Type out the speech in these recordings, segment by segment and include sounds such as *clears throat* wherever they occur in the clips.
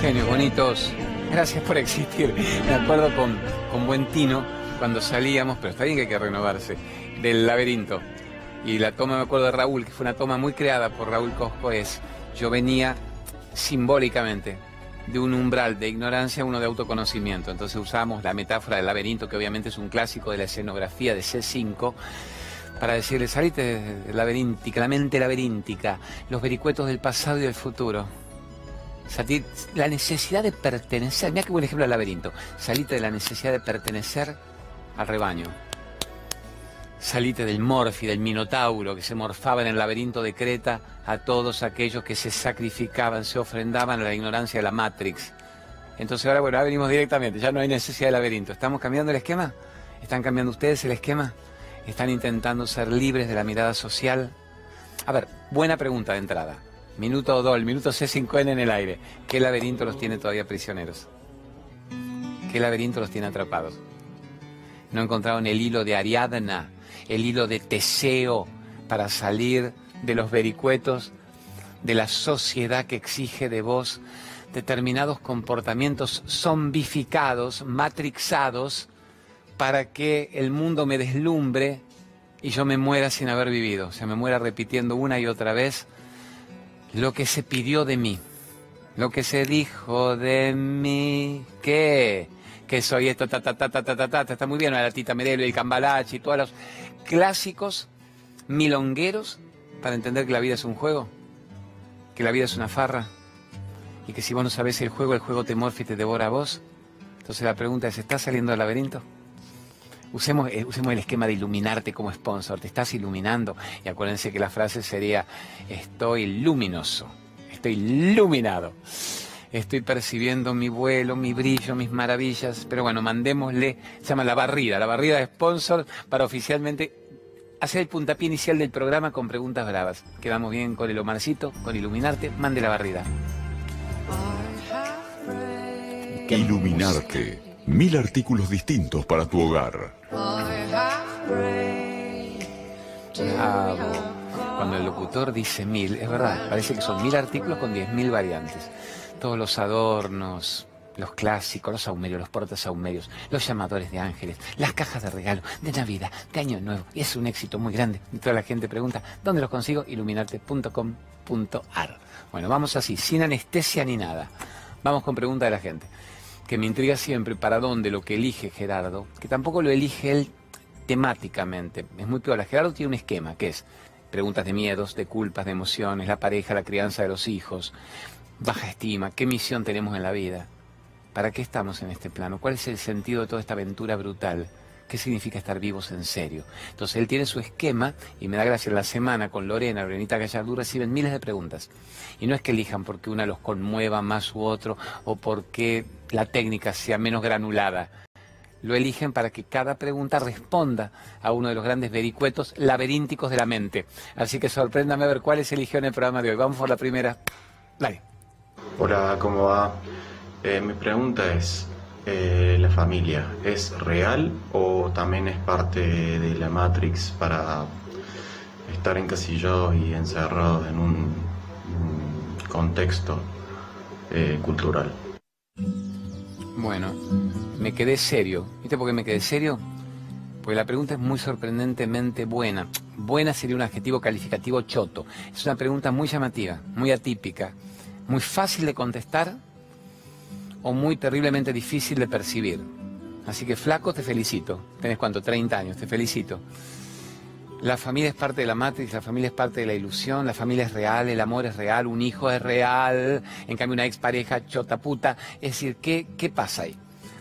Genios bonitos, gracias por existir. Me acuerdo con, con Buen Tino cuando salíamos, pero está bien que hay que renovarse, del laberinto. Y la toma, me acuerdo de Raúl, que fue una toma muy creada por Raúl Cosco, es, yo venía simbólicamente de un umbral de ignorancia a uno de autoconocimiento. Entonces usamos la metáfora del laberinto, que obviamente es un clásico de la escenografía de C5, para decirle, salite laberíntica, la mente laberíntica, los vericuetos del pasado y del futuro. Salir, la necesidad de pertenecer, mira qué buen ejemplo del laberinto, salite de la necesidad de pertenecer al rebaño. Salite del Morfi, del Minotauro, que se morfaba en el laberinto de Creta a todos aquellos que se sacrificaban, se ofrendaban a la ignorancia de la Matrix. Entonces ahora, bueno, ahora venimos directamente, ya no hay necesidad de laberinto. ¿Estamos cambiando el esquema? ¿Están cambiando ustedes el esquema? ¿Están intentando ser libres de la mirada social? A ver, buena pregunta de entrada. Minuto 2, el minuto C5N en el aire. ¿Qué laberinto los tiene todavía prisioneros? ¿Qué laberinto los tiene atrapados? No encontraron el hilo de Ariadna, el hilo de Teseo para salir de los vericuetos de la sociedad que exige de vos determinados comportamientos zombificados, matrixados, para que el mundo me deslumbre y yo me muera sin haber vivido, o sea, me muera repitiendo una y otra vez lo que se pidió de mí, lo que se dijo de mí, ¿qué? Que soy esto, está muy bien, la tita Medelo, el cambalache y todos los clásicos milongueros para entender que la vida es un juego, que la vida es una farra y que si vos no sabés el juego, el juego te morfa y te devora a vos. Entonces la pregunta es, ¿estás saliendo del laberinto? Usemos, eh, usemos el esquema de iluminarte como sponsor, te estás iluminando. Y acuérdense que la frase sería, estoy luminoso, estoy iluminado. Estoy percibiendo mi vuelo, mi brillo, mis maravillas. Pero bueno, mandémosle, se llama la barrida, la barrida de sponsor para oficialmente hacer el puntapié inicial del programa con preguntas bravas. Quedamos bien con el Omarcito, con iluminarte, mande la barrida. Iluminarte. Mil artículos distintos para tu hogar. Cuando el locutor dice mil, es verdad, parece que son mil artículos con diez mil variantes. Todos los adornos, los clásicos, los saumerios, los portas saumerios, los llamadores de ángeles, las cajas de regalo, de Navidad, de Año Nuevo. Y es un éxito muy grande. Y toda la gente pregunta, ¿dónde los consigo? Iluminarte.com.ar. Bueno, vamos así, sin anestesia ni nada. Vamos con pregunta de la gente que me intriga siempre para dónde lo que elige Gerardo, que tampoco lo elige él temáticamente, es muy peor. Gerardo tiene un esquema que es preguntas de miedos, de culpas, de emociones, la pareja, la crianza de los hijos, baja estima, qué misión tenemos en la vida, para qué estamos en este plano, cuál es el sentido de toda esta aventura brutal. ¿Qué significa estar vivos en serio? Entonces él tiene su esquema y me da gracia la semana con Lorena, Lorenita Gallardú, reciben miles de preguntas. Y no es que elijan porque una los conmueva más u otro o porque la técnica sea menos granulada. Lo eligen para que cada pregunta responda a uno de los grandes vericuetos laberínticos de la mente. Así que sorpréndame a ver cuáles eligió en el programa de hoy. Vamos por la primera. Dale. Hola, ¿cómo va? Eh, mi pregunta es, eh, la familia es real o también es parte de la Matrix para estar encasillados y encerrados en un, contexto eh, cultural? Bueno, me quedé serio. ¿Viste por qué me quedé serio? Porque la pregunta es muy sorprendentemente buena. Buena sería un adjetivo calificativo choto. Es una pregunta muy llamativa, muy atípica, muy fácil de contestar o muy terriblemente difícil de percibir. Así que flaco, te felicito. Tenés cuánto, 30 años, te felicito. La familia es parte de la matriz, la familia es parte de la ilusión, la familia es real, el amor es real, un hijo es real, en cambio una expareja chota puta. Es decir, ¿qué, ¿qué pasa ahí?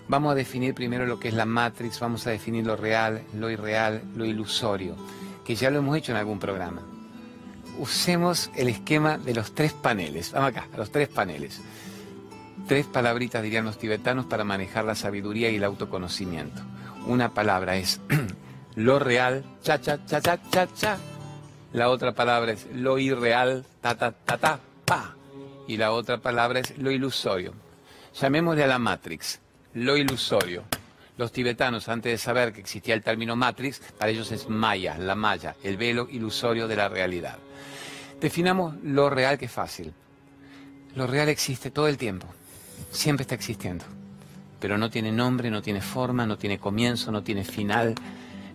Vamos a definir primero lo que es la matrix, vamos a definir lo real, lo irreal, lo ilusorio, que ya lo hemos hecho en algún programa. Usemos el esquema de los tres paneles. Vamos acá, los tres paneles. Tres palabritas dirían los tibetanos para manejar la sabiduría y el autoconocimiento. Una palabra es *clears throat* lo real, cha, cha, cha, cha, cha, cha. La otra palabra es lo irreal, ta, ta, ta, ta, pa. Y la otra palabra es lo ilusorio. Llamémosle a la Matrix, lo ilusorio. Los tibetanos, antes de saber que existía el término Matrix, para ellos es Maya, la Maya, el velo ilusorio de la realidad. Definamos lo real que es fácil. Lo real existe todo el tiempo, siempre está existiendo, pero no tiene nombre, no tiene forma, no tiene comienzo, no tiene final,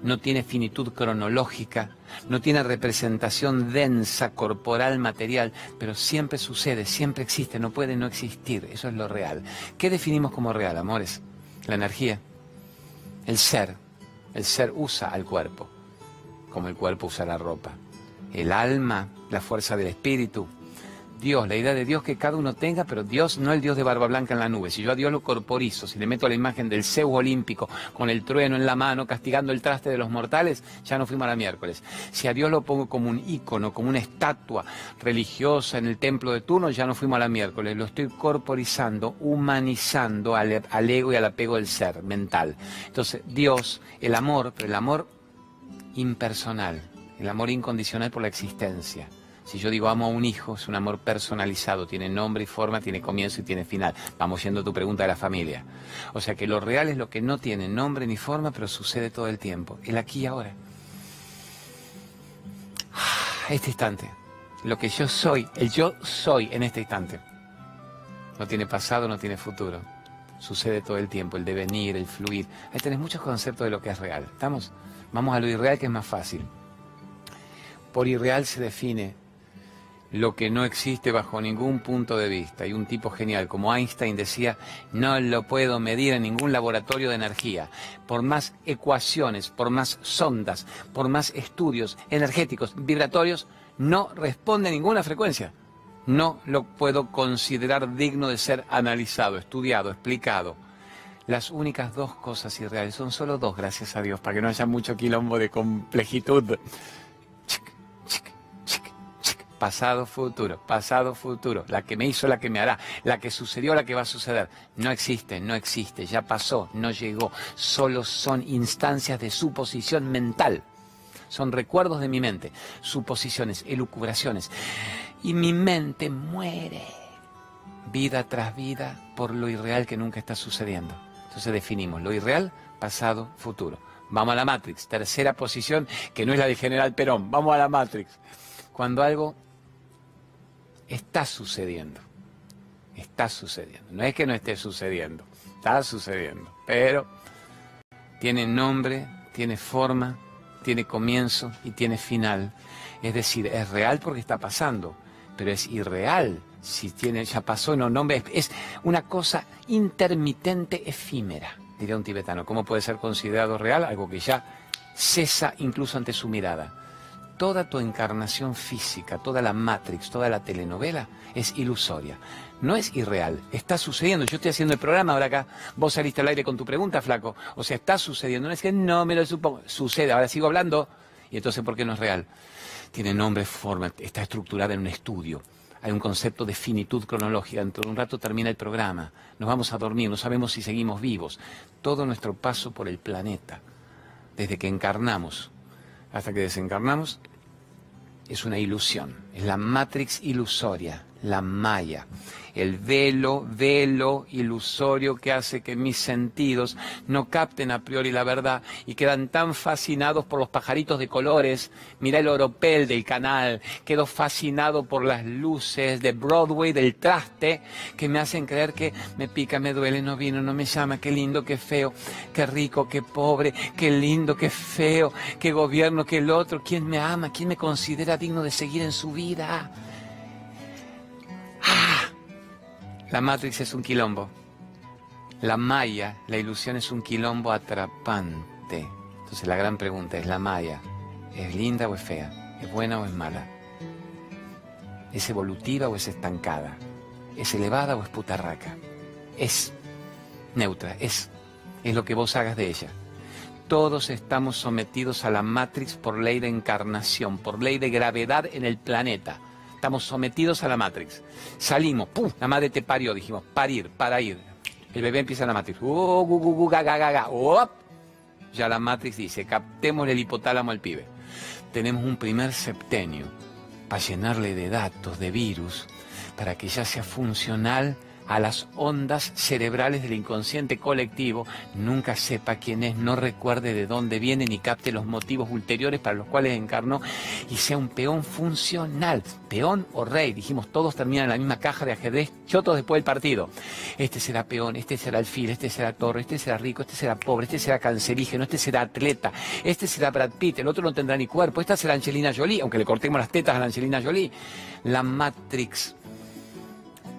no tiene finitud cronológica, no tiene representación densa, corporal, material, pero siempre sucede, siempre existe, no puede no existir, eso es lo real. ¿Qué definimos como real, amores? La energía, el ser. El ser usa al cuerpo, como el cuerpo usa la ropa. El alma, la fuerza del espíritu, Dios, la idea de Dios que cada uno tenga, pero Dios no el Dios de barba blanca en la nube. Si yo a Dios lo corporizo, si le meto la imagen del Zeus olímpico con el trueno en la mano, castigando el traste de los mortales, ya no fuimos a la miércoles. Si a Dios lo pongo como un ícono, como una estatua religiosa en el templo de turno, ya no fuimos a la miércoles. Lo estoy corporizando, humanizando al, al ego y al apego del ser mental. Entonces, Dios, el amor, pero el amor impersonal, el amor incondicional por la existencia. Si yo digo amo a un hijo, es un amor personalizado, tiene nombre y forma, tiene comienzo y tiene final. Vamos yendo a tu pregunta de la familia. O sea que lo real es lo que no tiene nombre ni forma, pero sucede todo el tiempo, el aquí y ahora. Este instante, lo que yo soy, el yo soy en este instante. No tiene pasado, no tiene futuro. Sucede todo el tiempo, el devenir, el fluir. Ahí tenés muchos conceptos de lo que es real. ¿Estamos? Vamos a lo irreal que es más fácil. Por irreal se define lo que no existe bajo ningún punto de vista. Y un tipo genial como Einstein decía, no lo puedo medir en ningún laboratorio de energía. Por más ecuaciones, por más sondas, por más estudios energéticos, vibratorios, no responde a ninguna frecuencia. No lo puedo considerar digno de ser analizado, estudiado, explicado. Las únicas dos cosas irreales son solo dos, gracias a Dios, para que no haya mucho quilombo de complejitud pasado, futuro, pasado, futuro, la que me hizo, la que me hará, la que sucedió, la que va a suceder. No existe, no existe, ya pasó, no llegó, solo son instancias de suposición mental. Son recuerdos de mi mente, suposiciones, elucubraciones. Y mi mente muere vida tras vida por lo irreal que nunca está sucediendo. Entonces definimos lo irreal, pasado, futuro. Vamos a la Matrix, tercera posición que no es la de General Perón, vamos a la Matrix. Cuando algo está sucediendo. Está sucediendo. No es que no esté sucediendo, está sucediendo. Pero tiene nombre, tiene forma, tiene comienzo y tiene final. Es decir, es real porque está pasando, pero es irreal si tiene, ya pasó, no nombre. Es una cosa intermitente, efímera, diría un tibetano. ¿Cómo puede ser considerado real? Algo que ya cesa incluso ante su mirada toda tu encarnación física, toda la Matrix, toda la telenovela es ilusoria. No es irreal, está sucediendo. Yo estoy haciendo el programa ahora acá, vos saliste al aire con tu pregunta, flaco. O sea, está sucediendo. No es que no me lo supongo. Sucede, ahora sigo hablando. Y entonces, ¿por qué no es real? Tiene nombre, forma, está estructurada en un estudio. Hay un concepto de finitud cronológica. Dentro de un rato termina el programa. Nos vamos a dormir, no sabemos si seguimos vivos. Todo nuestro paso por el planeta, desde que encarnamos hasta que desencarnamos, es una ilusión, es la matrix ilusoria, la maya el velo, velo ilusorio que hace que mis sentidos no capten a priori la verdad y quedan tan fascinados por los pajaritos de colores. Mira el oropel del canal, quedo fascinado por las luces de Broadway, del traste, que me hacen creer que me pica, me duele, no vino, no me llama, qué lindo, qué feo, qué rico, qué pobre, qué lindo, qué feo, qué gobierno, qué el otro, quién me ama, quién me considera digno de seguir en su vida. La Matrix es un quilombo. La Maya, la ilusión es un quilombo atrapante. Entonces la gran pregunta es, ¿la Maya es linda o es fea? ¿Es buena o es mala? ¿Es evolutiva o es estancada? ¿Es elevada o es putarraca? Es neutra, es, es lo que vos hagas de ella. Todos estamos sometidos a la Matrix por ley de encarnación, por ley de gravedad en el planeta. Estamos sometidos a la Matrix. Salimos, ¡pum! La madre te parió, dijimos, parir, para ir. El bebé empieza la Matrix. ¡Oh, gu, gu, gu, ga, ga, ga, Ya la Matrix dice, captemos el hipotálamo al pibe. Tenemos un primer septenio para llenarle de datos, de virus, para que ya sea funcional a las ondas cerebrales del inconsciente colectivo, nunca sepa quién es, no recuerde de dónde viene ni capte los motivos ulteriores para los cuales encarnó y sea un peón funcional, peón o rey. Dijimos, todos terminan en la misma caja de ajedrez, chotos después del partido. Este será peón, este será alfil, este será torre, este será rico, este será pobre, este será cancerígeno, este será atleta, este será Brad Pitt, el otro no tendrá ni cuerpo, esta será Angelina Jolie, aunque le cortemos las tetas a la Angelina Jolie. La Matrix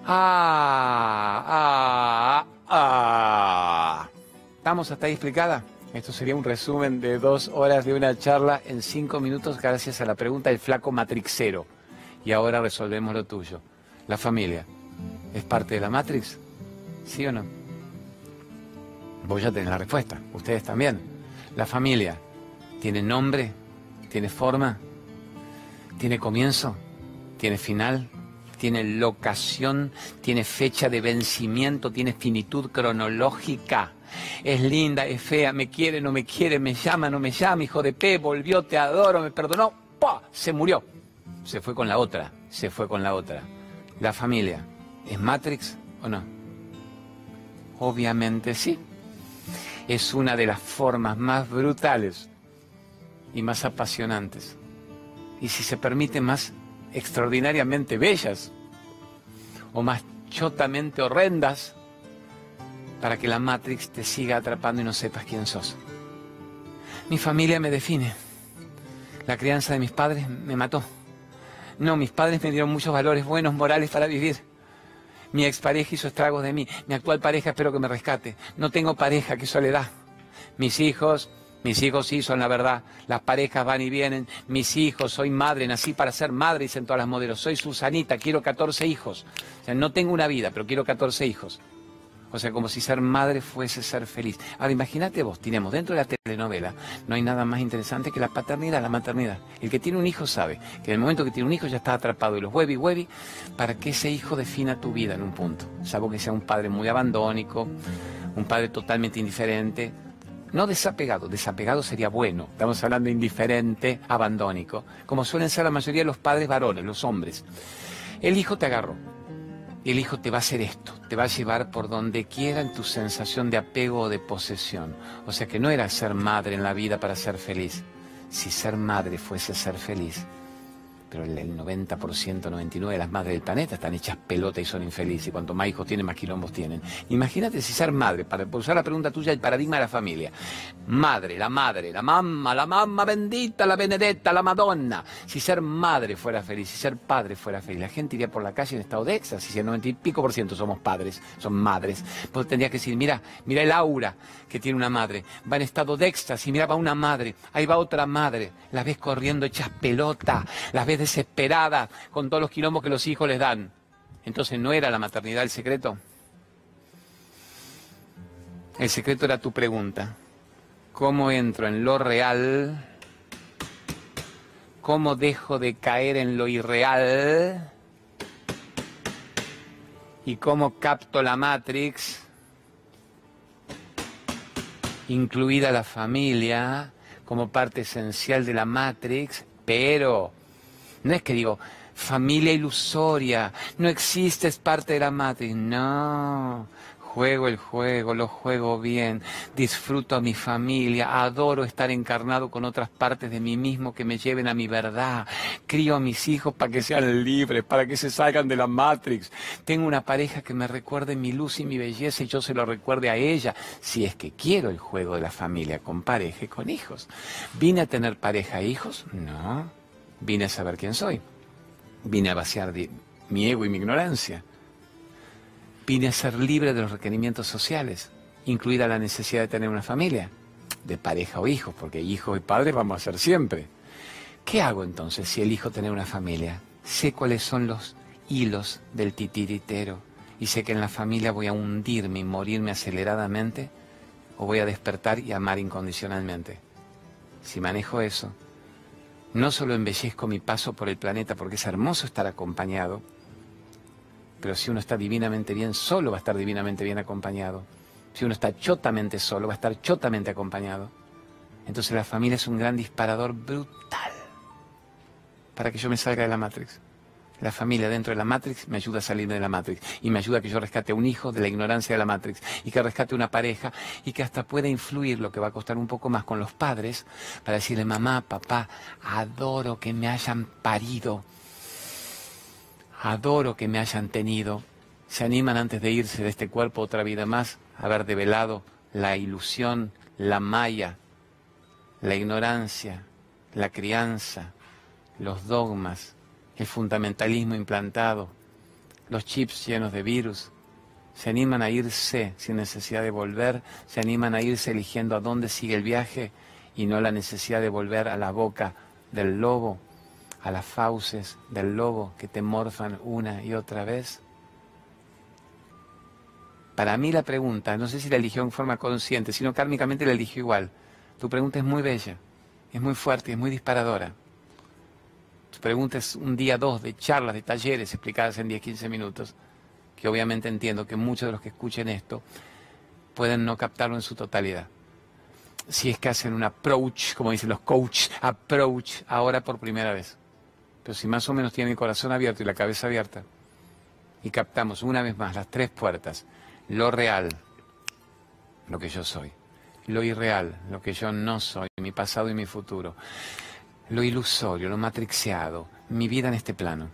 Ah, ah, ah. ¿Estamos hasta ahí explicada? Esto sería un resumen de dos horas de una charla en cinco minutos gracias a la pregunta del flaco matrixero. Y ahora resolvemos lo tuyo. La familia. ¿Es parte de la Matrix? ¿Sí o no? Vos ya tenés la respuesta. Ustedes también. La familia. ¿Tiene nombre? ¿Tiene forma? ¿Tiene comienzo? ¿Tiene final? Tiene locación, tiene fecha de vencimiento, tiene finitud cronológica. Es linda, es fea, me quiere, no me quiere, me llama, no me llama, hijo de P, volvió, te adoro, me perdonó, ¡pah! Se murió. Se fue con la otra, se fue con la otra. La familia, ¿es Matrix o no? Obviamente sí. Es una de las formas más brutales y más apasionantes. Y si se permite, más extraordinariamente bellas o más chotamente horrendas para que la Matrix te siga atrapando y no sepas quién sos. Mi familia me define. La crianza de mis padres me mató. No, mis padres me dieron muchos valores buenos, morales para vivir. Mi expareja hizo estragos de mí. Mi actual pareja espero que me rescate. No tengo pareja, qué soledad. Mis hijos mis hijos sí son la verdad. Las parejas van y vienen. Mis hijos, soy madre, nací para ser madre, dicen todas las modelos. Soy Susanita, quiero 14 hijos. O sea, no tengo una vida, pero quiero 14 hijos. O sea, como si ser madre fuese ser feliz. Ahora, imagínate vos, tenemos dentro de la telenovela, no hay nada más interesante que la paternidad, la maternidad. El que tiene un hijo sabe que en el momento que tiene un hijo ya está atrapado y los huevi huevi para que ese hijo defina tu vida en un punto. Salvo que sea un padre muy abandónico, un padre totalmente indiferente, no desapegado, desapegado sería bueno, estamos hablando indiferente, abandónico, como suelen ser la mayoría de los padres varones, los hombres. El hijo te agarró, el hijo te va a hacer esto, te va a llevar por donde quiera en tu sensación de apego o de posesión. O sea que no era ser madre en la vida para ser feliz. Si ser madre fuese ser feliz, pero el, 90%, 99% de las madres del planeta están hechas pelota y son infelices. Y cuanto más hijos tienen, más quilombos tienen. Imagínate si ser madre, para usar la pregunta tuya, el paradigma de la familia. Madre, la madre, la mamá, la mamá bendita, la benedetta, la madonna. Si ser madre fuera feliz, si ser padre fuera feliz, la gente iría por la calle en estado de éxtasis. Si el 90 y pico por ciento somos padres, son madres. Pues tendrías que decir, mira, mira el aura que tiene una madre. Va en estado de éxtasis, mira, va una madre, ahí va otra madre. Las ves corriendo hechas pelota, las ves desesperada con todos los quilombos que los hijos les dan. Entonces, ¿no era la maternidad el secreto? El secreto era tu pregunta. ¿Cómo entro en lo real? ¿Cómo dejo de caer en lo irreal? ¿Y cómo capto la Matrix? Incluida la familia como parte esencial de la Matrix, pero no es que digo, familia ilusoria, no existe, es parte de la madre. No, juego el juego, lo juego bien, disfruto a mi familia, adoro estar encarnado con otras partes de mí mismo que me lleven a mi verdad, crío a mis hijos para que sean libres, para que se salgan de la Matrix. Tengo una pareja que me recuerde mi luz y mi belleza y yo se lo recuerde a ella, si es que quiero el juego de la familia con pareja y con hijos. ¿Vine a tener pareja e hijos? No. Vine a saber quién soy. Vine a vaciar mi ego y mi ignorancia. Vine a ser libre de los requerimientos sociales, incluida la necesidad de tener una familia, de pareja o hijos, porque hijos y padres vamos a ser siempre. ¿Qué hago entonces si elijo tener una familia? Sé cuáles son los hilos del titiritero y sé que en la familia voy a hundirme y morirme aceleradamente o voy a despertar y amar incondicionalmente. Si manejo eso, no solo embellezco mi paso por el planeta porque es hermoso estar acompañado, pero si uno está divinamente bien, solo va a estar divinamente bien acompañado. Si uno está chotamente solo, va a estar chotamente acompañado. Entonces la familia es un gran disparador brutal para que yo me salga de la Matrix. La familia dentro de la Matrix me ayuda a salir de la Matrix y me ayuda a que yo rescate un hijo de la ignorancia de la Matrix y que rescate una pareja y que hasta pueda influir lo que va a costar un poco más con los padres para decirle mamá, papá, adoro que me hayan parido, adoro que me hayan tenido. Se animan antes de irse de este cuerpo otra vida más a haber develado la ilusión, la maya, la ignorancia, la crianza, los dogmas el fundamentalismo implantado, los chips llenos de virus, se animan a irse sin necesidad de volver, se animan a irse eligiendo a dónde sigue el viaje y no la necesidad de volver a la boca del lobo, a las fauces del lobo que te morfan una y otra vez. Para mí la pregunta, no sé si la eligió en forma consciente, sino kármicamente la eligió igual. Tu pregunta es muy bella, es muy fuerte, es muy disparadora preguntas un día, dos de charlas, de talleres explicadas en 10, 15 minutos, que obviamente entiendo que muchos de los que escuchen esto pueden no captarlo en su totalidad. Si es que hacen un approach, como dicen los coaches, approach ahora por primera vez. Pero si más o menos tienen el corazón abierto y la cabeza abierta, y captamos una vez más las tres puertas, lo real, lo que yo soy, lo irreal, lo que yo no soy, mi pasado y mi futuro, lo ilusorio, lo matrixeado, mi vida en este plano.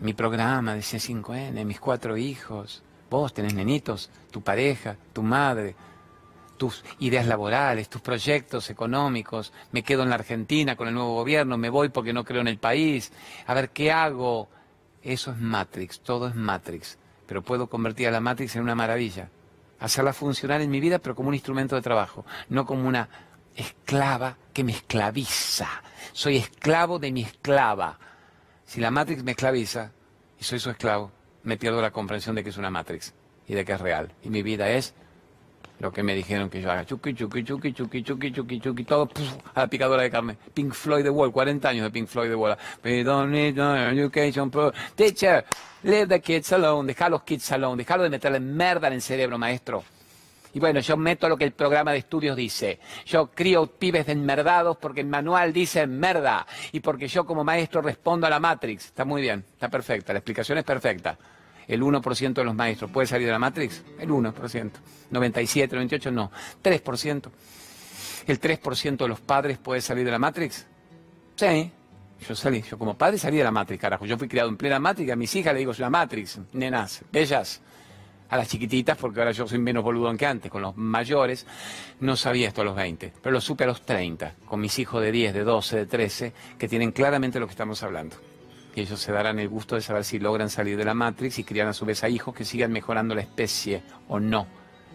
Mi programa de C5N, mis cuatro hijos, vos tenés nenitos, tu pareja, tu madre, tus ideas laborales, tus proyectos económicos, me quedo en la Argentina con el nuevo gobierno, me voy porque no creo en el país, a ver qué hago. Eso es Matrix, todo es Matrix, pero puedo convertir a la Matrix en una maravilla, hacerla funcionar en mi vida, pero como un instrumento de trabajo, no como una esclava que me esclaviza. Soy esclavo de mi esclava. Si la Matrix me esclaviza y soy su esclavo, me pierdo la comprensión de que es una Matrix y de que es real. Y mi vida es lo que me dijeron que yo haga. Chuki, chuki, chuki, chuki, chuki, chuki, chuki, todo a la picadora de carne. Pink Floyd The Wall, 40 años de Pink Floyd The Wall. We don't need no education pro. Teacher, leave the kids alone, deja los kids alone, dejalo de meterle merda en el cerebro, maestro. Y bueno, yo meto lo que el programa de estudios dice. Yo crío pibes de enmerdados porque el manual dice merda. Y porque yo como maestro respondo a la Matrix. Está muy bien, está perfecta. La explicación es perfecta. El 1% de los maestros puede salir de la Matrix. El 1%. 97, 98 no. 3%. El 3% de los padres puede salir de la Matrix. Sí. Yo salí, yo como padre salí de la Matrix, carajo. Yo fui criado en plena Matrix, a mis hijas le digo, soy la Matrix, nenas, bellas a las chiquititas, porque ahora yo soy menos boludón que antes, con los mayores, no sabía esto a los 20, pero lo supe a los 30, con mis hijos de 10, de 12, de 13, que tienen claramente lo que estamos hablando. Y ellos se darán el gusto de saber si logran salir de la Matrix y criar a su vez a hijos que sigan mejorando la especie o no.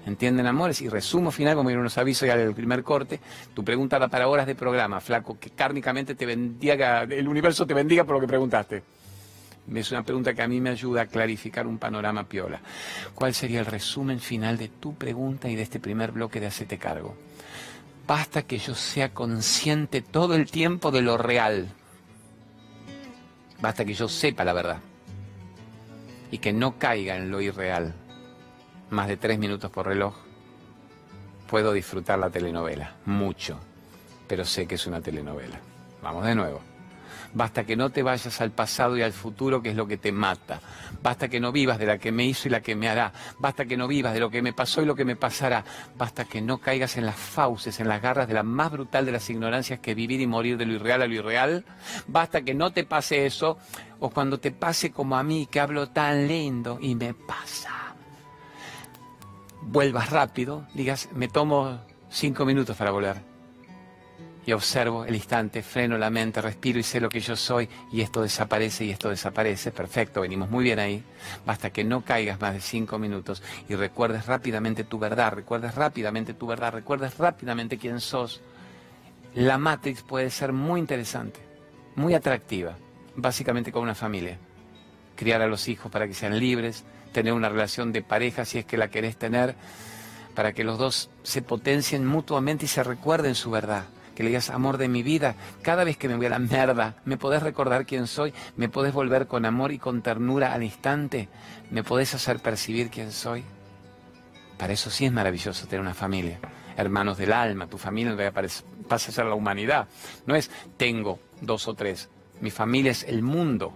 ¿Entienden, amores? Y resumo final, como unos avisos ya del primer corte. Tu pregunta va para horas de programa, flaco, que cárnicamente te bendiga, el universo te bendiga por lo que preguntaste. Es una pregunta que a mí me ayuda a clarificar un panorama piola. ¿Cuál sería el resumen final de tu pregunta y de este primer bloque de Hacete Cargo? Basta que yo sea consciente todo el tiempo de lo real. Basta que yo sepa la verdad. Y que no caiga en lo irreal. Más de tres minutos por reloj. Puedo disfrutar la telenovela. Mucho. Pero sé que es una telenovela. Vamos de nuevo. Basta que no te vayas al pasado y al futuro, que es lo que te mata. Basta que no vivas de la que me hizo y la que me hará. Basta que no vivas de lo que me pasó y lo que me pasará. Basta que no caigas en las fauces, en las garras de la más brutal de las ignorancias que vivir y morir de lo irreal a lo irreal. Basta que no te pase eso, o cuando te pase como a mí, que hablo tan lindo y me pasa. Vuelvas rápido, digas, me tomo cinco minutos para volver y observo el instante, freno la mente, respiro y sé lo que yo soy y esto desaparece y esto desaparece. Perfecto, venimos muy bien ahí. Basta que no caigas más de cinco minutos y recuerdes rápidamente tu verdad, recuerdes rápidamente tu verdad, recuerdes rápidamente quién sos. La Matrix puede ser muy interesante, muy atractiva, básicamente con una familia. Criar a los hijos para que sean libres, tener una relación de pareja si es que la querés tener, para que los dos se potencien mutuamente y se recuerden su verdad que le digas, amor de mi vida, cada vez que me voy a la mierda, me podés recordar quién soy, me podés volver con amor y con ternura al instante, me podés hacer percibir quién soy. Para eso sí es maravilloso tener una familia, hermanos del alma, tu familia pasa a ser la humanidad. No es tengo dos o tres, mi familia es el mundo.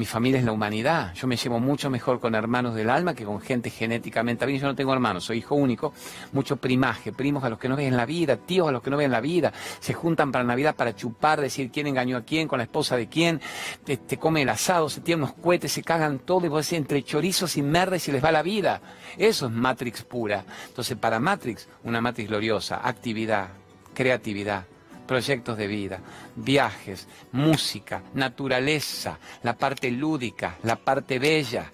Mi familia es la humanidad. Yo me llevo mucho mejor con hermanos del alma que con gente genéticamente. A mí yo no tengo hermanos, soy hijo único. Mucho primaje, primos a los que no ven la vida, tíos a los que no ven la vida. Se juntan para Navidad para chupar, decir quién engañó a quién, con la esposa de quién. Te, come el asado, se tiran unos cohetes, se cagan todo y vos decís entre chorizos y merdes y les va la vida. Eso es Matrix pura. Entonces, para Matrix, una Matrix gloriosa, actividad, creatividad proyectos de vida, viajes, música, naturaleza, la parte lúdica, la parte bella,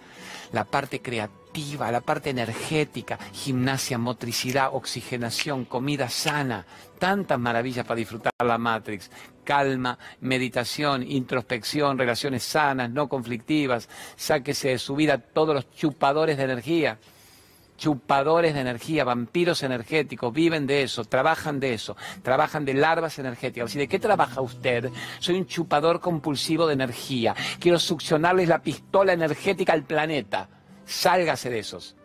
la parte creativa, la parte energética, gimnasia, motricidad, oxigenación, comida sana, tantas maravillas para disfrutar la Matrix. Calma, meditación, introspección, relaciones sanas, no conflictivas, sáquese de su vida todos los chupadores de energía chupadores de energía, vampiros energéticos, viven de eso, trabajan de eso, trabajan de larvas energéticas. ¿Y de qué trabaja usted? Soy un chupador compulsivo de energía. Quiero succionarles la pistola energética al planeta. Sálgase de esos.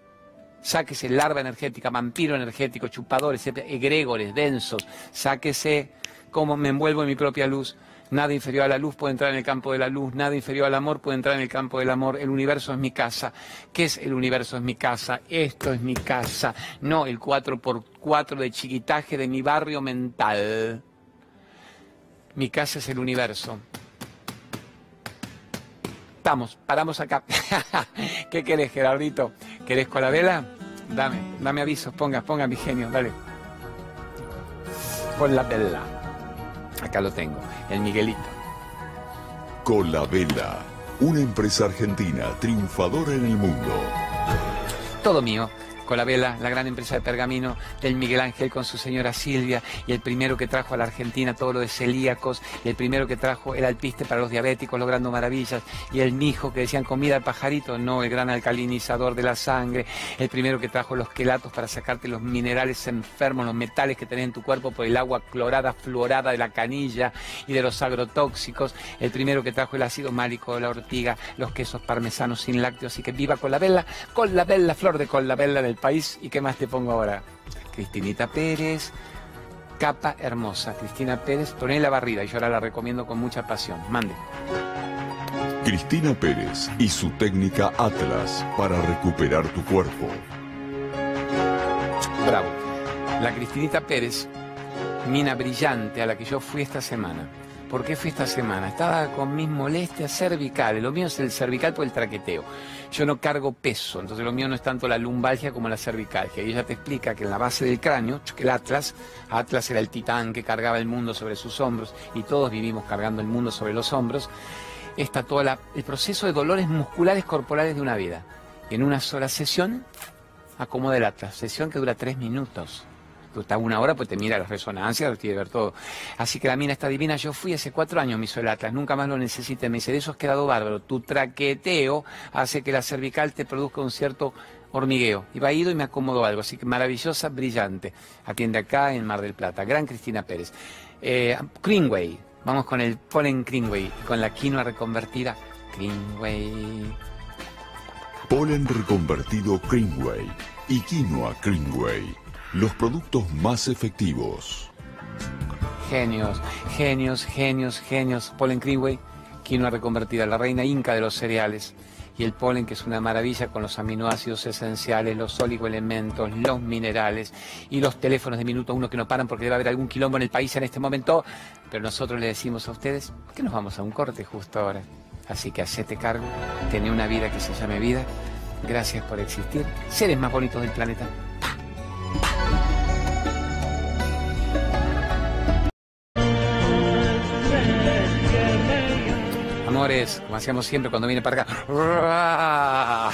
Sáquese larva energética, vampiro energético, chupadores, egregores, densos. Sáquese cómo me envuelvo en mi propia luz. Nada inferior a la luz puede entrar en el campo de la luz, nada inferior al amor puede entrar en el campo del amor. El universo es mi casa. ¿Qué es el universo es mi casa? Esto es mi casa. No el 4x4 de chiquitaje de mi barrio mental. Mi casa es el universo. Estamos, paramos acá. *laughs* ¿Qué querés, Gerardito? ¿Querés con la vela? Dame, dame avisos, ponga, ponga mi genio, dale. Con la vela. Acá lo tengo, el Miguelito. Con la vela, una empresa argentina triunfadora en el mundo. Todo mío con la gran empresa de pergamino, del Miguel Ángel con su señora Silvia, y el primero que trajo a la Argentina todo lo de celíacos, y el primero que trajo el alpiste para los diabéticos, logrando maravillas, y el mijo que decían comida al pajarito, no, el gran alcalinizador de la sangre, el primero que trajo los quelatos para sacarte los minerales enfermos, los metales que tenés en tu cuerpo por el agua clorada, fluorada de la canilla y de los agrotóxicos, el primero que trajo el ácido málico de la ortiga, los quesos parmesanos sin lácteos, así que viva con la vela, con la vela, flor de con la vela del país. ¿Y qué más te pongo ahora? Cristinita Pérez, capa hermosa. Cristina Pérez, la Barrida, y yo ahora la recomiendo con mucha pasión. Mande. Cristina Pérez y su técnica Atlas para recuperar tu cuerpo. Bravo. La Cristinita Pérez, mina brillante a la que yo fui esta semana. ¿Por qué fui esta semana? Estaba con mis molestias cervicales. Lo mío es el cervical por el traqueteo. Yo no cargo peso, entonces lo mío no es tanto la lumbalgia como la cervicalgia. Y ella te explica que en la base del cráneo, que el Atlas, Atlas era el titán que cargaba el mundo sobre sus hombros y todos vivimos cargando el mundo sobre los hombros, está todo el proceso de dolores musculares corporales de una vida. En una sola sesión acomoda el Atlas, sesión que dura tres minutos está una hora, pues te mira las resonancias, que ver todo. Así que la mina está divina. Yo fui hace cuatro años, me hizo el Atlas, nunca más lo necesité. Me dice, de eso has quedado bárbaro. Tu traqueteo hace que la cervical te produzca un cierto hormigueo. Y va ido y me acomodó algo. Así que maravillosa, brillante. Atiende acá en Mar del Plata. Gran Cristina Pérez. Eh, Greenway. Vamos con el polen Greenway. Con la quinoa reconvertida. Greenway. Polen reconvertido Greenway y quinoa Greenway los productos más efectivos. Genios, genios, genios, genios. Polen Greenway, quinoa reconvertida, la reina inca de los cereales. Y el polen, que es una maravilla con los aminoácidos esenciales, los oligoelementos, los minerales y los teléfonos de minuto uno que no paran porque debe haber algún quilombo en el país en este momento. Pero nosotros le decimos a ustedes que nos vamos a un corte justo ahora. Así que hacete cargo, tené una vida que se llame vida. Gracias por existir. Seres más bonitos del planeta. Como hacíamos siempre cuando viene para acá. *laughs*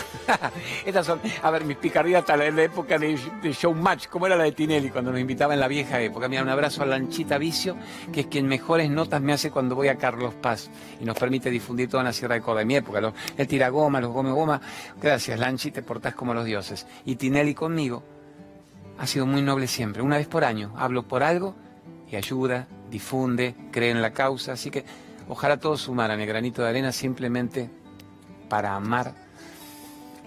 Estas son, a ver, mis picardías hasta la, época de, de, Showmatch, como era la de Tinelli cuando nos invitaba en la vieja época. Mira, un abrazo a Lanchita Vicio, que es quien mejores notas me hace cuando voy a Carlos Paz y nos permite difundir toda la Sierra de Córdoba. En mi época, los, el tiragoma, los gome goma. Gracias, Lanchi, te portás como los dioses. Y Tinelli conmigo ha sido muy noble siempre. Una vez por año hablo por algo y ayuda, difunde, cree en la causa. Así que ojalá todos sumaran el granito de arena simplemente para amar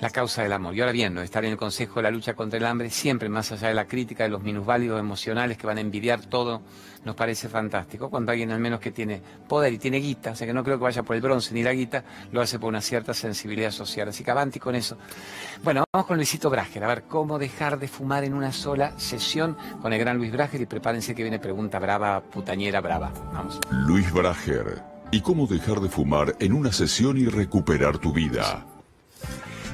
la causa del amor. Y ahora bien, estar en el Consejo de la Lucha contra el Hambre, siempre más allá de la crítica de los minusválidos emocionales que van a envidiar todo, nos parece fantástico. Cuando alguien al menos que tiene poder y tiene guita, o sea que no creo que vaya por el bronce ni la guita, lo hace por una cierta sensibilidad social. Así que avanti con eso. Bueno, vamos con Luisito Brager, a ver cómo dejar de fumar en una sola sesión con el gran Luis Brager y prepárense que viene pregunta brava, putañera brava. Vamos. Luis Brager. ¿Y cómo dejar de fumar en una sesión y recuperar tu vida?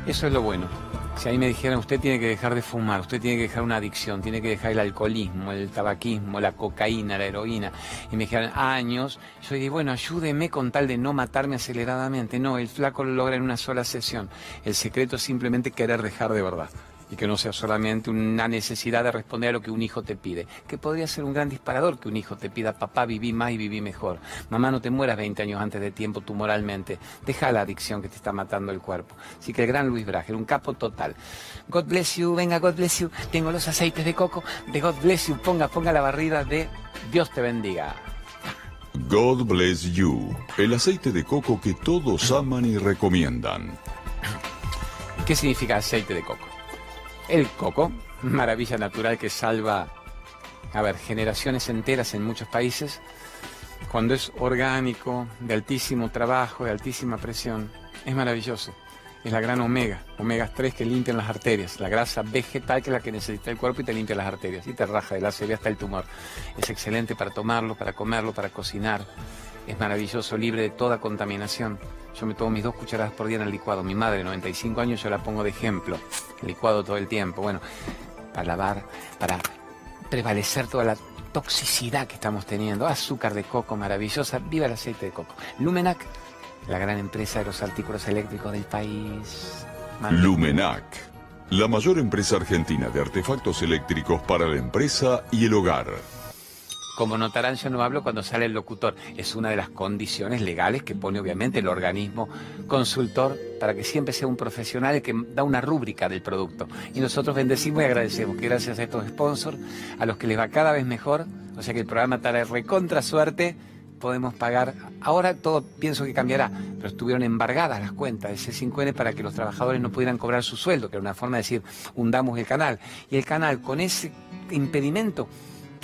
Eso es lo bueno. Si ahí me dijeran, usted tiene que dejar de fumar, usted tiene que dejar una adicción, tiene que dejar el alcoholismo, el tabaquismo, la cocaína, la heroína, y me dijeran años, yo diría, bueno, ayúdeme con tal de no matarme aceleradamente. No, el flaco lo logra en una sola sesión. El secreto es simplemente querer dejar de verdad y que no sea solamente una necesidad de responder a lo que un hijo te pide, que podría ser un gran disparador que un hijo te pida, papá, viví más y viví mejor, mamá, no te mueras 20 años antes de tiempo tú moralmente, deja la adicción que te está matando el cuerpo. Así que el gran Luis Brager, un capo total. God bless you, venga, God bless you, tengo los aceites de coco, de God bless you, ponga, ponga la barrida de Dios te bendiga. God bless you, el aceite de coco que todos *laughs* aman y recomiendan. ¿Qué significa aceite de coco? El coco, maravilla natural que salva, a ver, generaciones enteras en muchos países, cuando es orgánico, de altísimo trabajo, de altísima presión, es maravilloso. Es la gran omega, omega 3 que limpian las arterias, la grasa vegetal que es la que necesita el cuerpo y te limpia las arterias y te raja de la CV hasta el tumor. Es excelente para tomarlo, para comerlo, para cocinar. Es maravilloso, libre de toda contaminación. Yo me tomo mis dos cucharadas por día en el licuado. Mi madre, 95 años, yo la pongo de ejemplo. licuado todo el tiempo. Bueno, para lavar, para prevalecer toda la toxicidad que estamos teniendo. Azúcar de coco maravillosa. Viva el aceite de coco. Lumenac, la gran empresa de los artículos eléctricos del país. Lumenac, la mayor empresa argentina de artefactos eléctricos para la empresa y el hogar. Como notarán, yo no hablo cuando sale el locutor. Es una de las condiciones legales que pone obviamente el organismo consultor para que siempre sea un profesional que da una rúbrica del producto. Y nosotros bendecimos y agradecemos que gracias a estos sponsors, a los que les va cada vez mejor, o sea que el programa trae recontra suerte, podemos pagar. Ahora todo pienso que cambiará, pero estuvieron embargadas las cuentas de C5N para que los trabajadores no pudieran cobrar su sueldo, que era una forma de decir, hundamos el canal. Y el canal con ese impedimento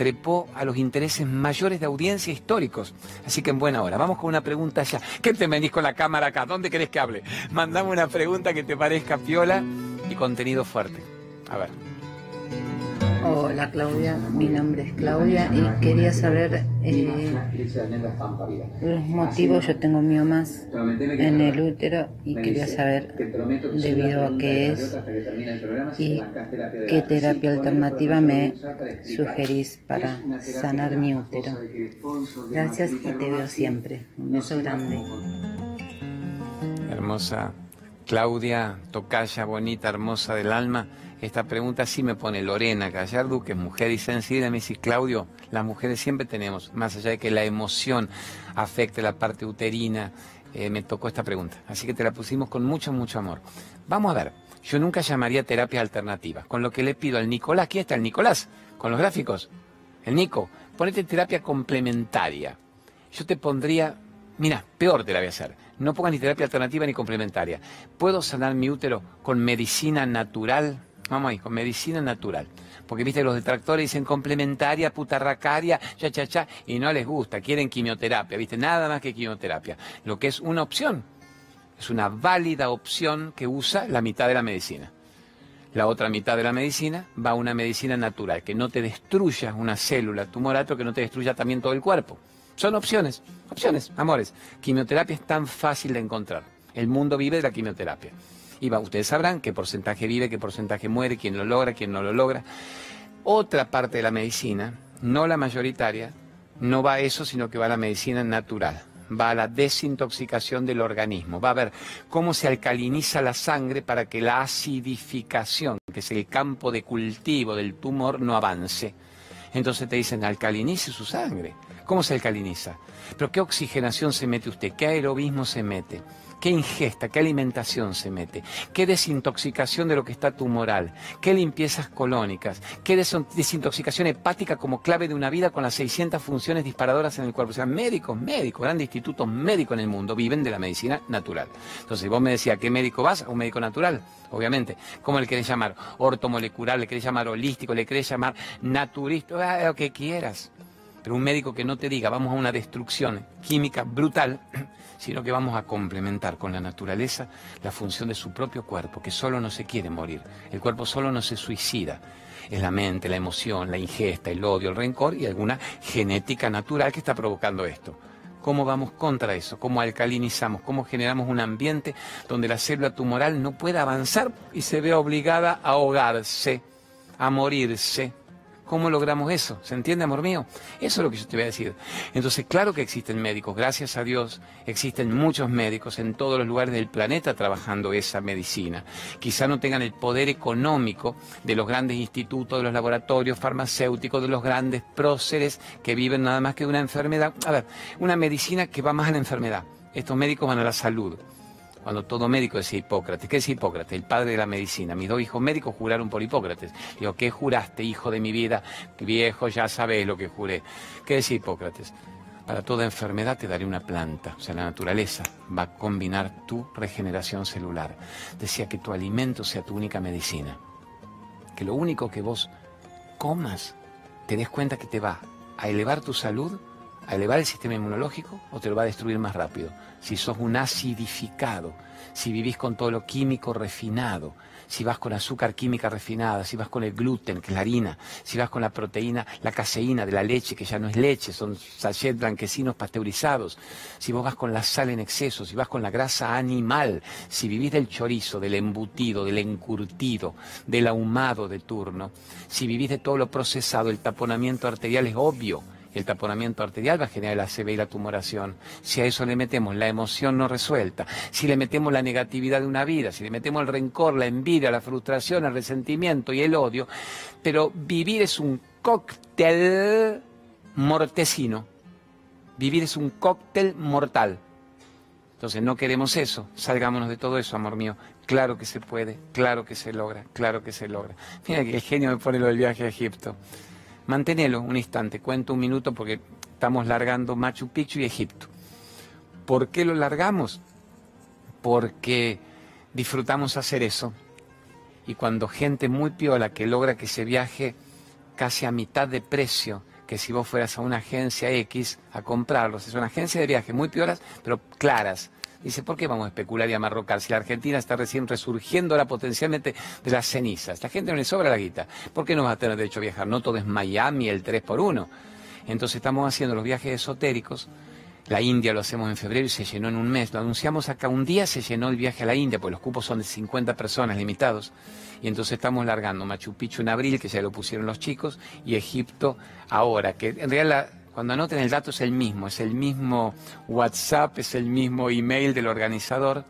trepó a los intereses mayores de audiencia históricos. Así que en buena hora. Vamos con una pregunta ya. ¿Qué te venís con la cámara acá? ¿Dónde querés que hable? Mandame una pregunta que te parezca piola y contenido fuerte. A ver. Hola Claudia, mi nombre es Claudia y quería saber eh, los motivos. Yo tengo miomas en el útero y quería saber debido a qué es y qué terapia alternativa me sugerís para sanar mi útero. Gracias y te veo siempre. Un beso grande. Hermosa Claudia, tocaya bonita, hermosa del alma. Esta pregunta sí me pone Lorena Gallardo, que es mujer y sensible. Me dice, Claudio, las mujeres siempre tenemos, más allá de que la emoción afecte la parte uterina, eh, me tocó esta pregunta. Así que te la pusimos con mucho, mucho amor. Vamos a ver, yo nunca llamaría terapia alternativa. Con lo que le pido al Nicolás, aquí está el Nicolás, con los gráficos. El Nico, ponete terapia complementaria. Yo te pondría, mira, peor te la voy a hacer. No pongas ni terapia alternativa ni complementaria. ¿Puedo sanar mi útero con medicina natural? Vamos ahí, con medicina natural. Porque viste, los detractores dicen complementaria, putarracaria, cha, cha, cha, y no les gusta, quieren quimioterapia, viste, nada más que quimioterapia. Lo que es una opción, es una válida opción que usa la mitad de la medicina. La otra mitad de la medicina va a una medicina natural, que no te destruya una célula tumoral, pero que no te destruya también todo el cuerpo. Son opciones, opciones, amores. Quimioterapia es tan fácil de encontrar. El mundo vive de la quimioterapia. Y va, ustedes sabrán qué porcentaje vive, qué porcentaje muere, quién lo logra, quién no lo logra. Otra parte de la medicina, no la mayoritaria, no va a eso, sino que va a la medicina natural. Va a la desintoxicación del organismo. Va a ver cómo se alcaliniza la sangre para que la acidificación, que es el campo de cultivo del tumor, no avance. Entonces te dicen, alcalinice su sangre. ¿Cómo se alcaliniza? ¿Pero qué oxigenación se mete usted? ¿Qué aerobismo se mete? Qué ingesta, qué alimentación se mete, qué desintoxicación de lo que está tumoral, qué limpiezas colónicas, qué desintoxicación hepática como clave de una vida con las 600 funciones disparadoras en el cuerpo. O sea, médicos, médicos, grandes institutos médicos en el mundo viven de la medicina natural. Entonces, vos me decías, ¿qué médico vas? Un médico natural, obviamente. ¿Cómo le querés llamar? Ortomolecular, le querés llamar holístico, le querés llamar naturista, ah, lo que quieras. Pero un médico que no te diga, vamos a una destrucción química brutal, *clears throat* sino que vamos a complementar con la naturaleza la función de su propio cuerpo, que solo no se quiere morir. El cuerpo solo no se suicida. Es la mente, la emoción, la ingesta, el odio, el rencor y alguna genética natural que está provocando esto. ¿Cómo vamos contra eso? ¿Cómo alcalinizamos? ¿Cómo generamos un ambiente donde la célula tumoral no pueda avanzar y se vea obligada a ahogarse, a morirse? ¿Cómo logramos eso? ¿Se entiende, amor mío? Eso es lo que yo te voy a decir. Entonces, claro que existen médicos, gracias a Dios, existen muchos médicos en todos los lugares del planeta trabajando esa medicina. Quizá no tengan el poder económico de los grandes institutos, de los laboratorios farmacéuticos, de los grandes próceres que viven nada más que de una enfermedad. A ver, una medicina que va más a la enfermedad. Estos médicos van a la salud cuando todo médico decía Hipócrates. ¿Qué es Hipócrates? El padre de la medicina. Mis dos hijos médicos juraron por Hipócrates. Digo, ¿qué juraste, hijo de mi vida? Viejo, ya sabes lo que juré. ¿Qué es Hipócrates? Para toda enfermedad te daré una planta, o sea, la naturaleza va a combinar tu regeneración celular. Decía que tu alimento sea tu única medicina. Que lo único que vos comas, te des cuenta que te va a elevar tu salud a elevar el sistema inmunológico o te lo va a destruir más rápido. Si sos un acidificado, si vivís con todo lo químico refinado, si vas con azúcar química refinada, si vas con el gluten, que es la harina, si vas con la proteína, la caseína de la leche, que ya no es leche, son sachets blanquecinos pasteurizados, si vos vas con la sal en exceso, si vas con la grasa animal, si vivís del chorizo, del embutido, del encurtido, del ahumado de turno, si vivís de todo lo procesado, el taponamiento arterial es obvio el taponamiento arterial va a generar la la tumoración. Si a eso le metemos la emoción no resuelta, si le metemos la negatividad de una vida, si le metemos el rencor, la envidia, la frustración, el resentimiento y el odio, pero vivir es un cóctel mortecino. Vivir es un cóctel mortal. Entonces no queremos eso, salgámonos de todo eso, amor mío. Claro que se puede, claro que se logra, claro que se logra. Mira que el genio me pone lo del viaje a Egipto. Manténelo un instante, cuento un minuto porque estamos largando Machu Picchu y Egipto. ¿Por qué lo largamos? Porque disfrutamos hacer eso. Y cuando gente muy piola que logra que se viaje casi a mitad de precio, que si vos fueras a una agencia X a comprarlos, es una agencia de viaje muy piolas, pero claras, Dice, ¿por qué vamos a especular y amarrocar si la Argentina está recién resurgiendo ahora potencialmente de las cenizas? La gente no le sobra la guita. ¿Por qué no va a tener derecho a viajar? No todo es Miami, el 3 por 1 Entonces estamos haciendo los viajes esotéricos. La India lo hacemos en febrero y se llenó en un mes. Lo anunciamos acá. Un día se llenó el viaje a la India, porque los cupos son de 50 personas limitados. Y entonces estamos largando Machu Picchu en abril, que ya lo pusieron los chicos, y Egipto ahora, que en realidad cuando anoten el dato es el mismo, es el mismo WhatsApp, es el mismo email del organizador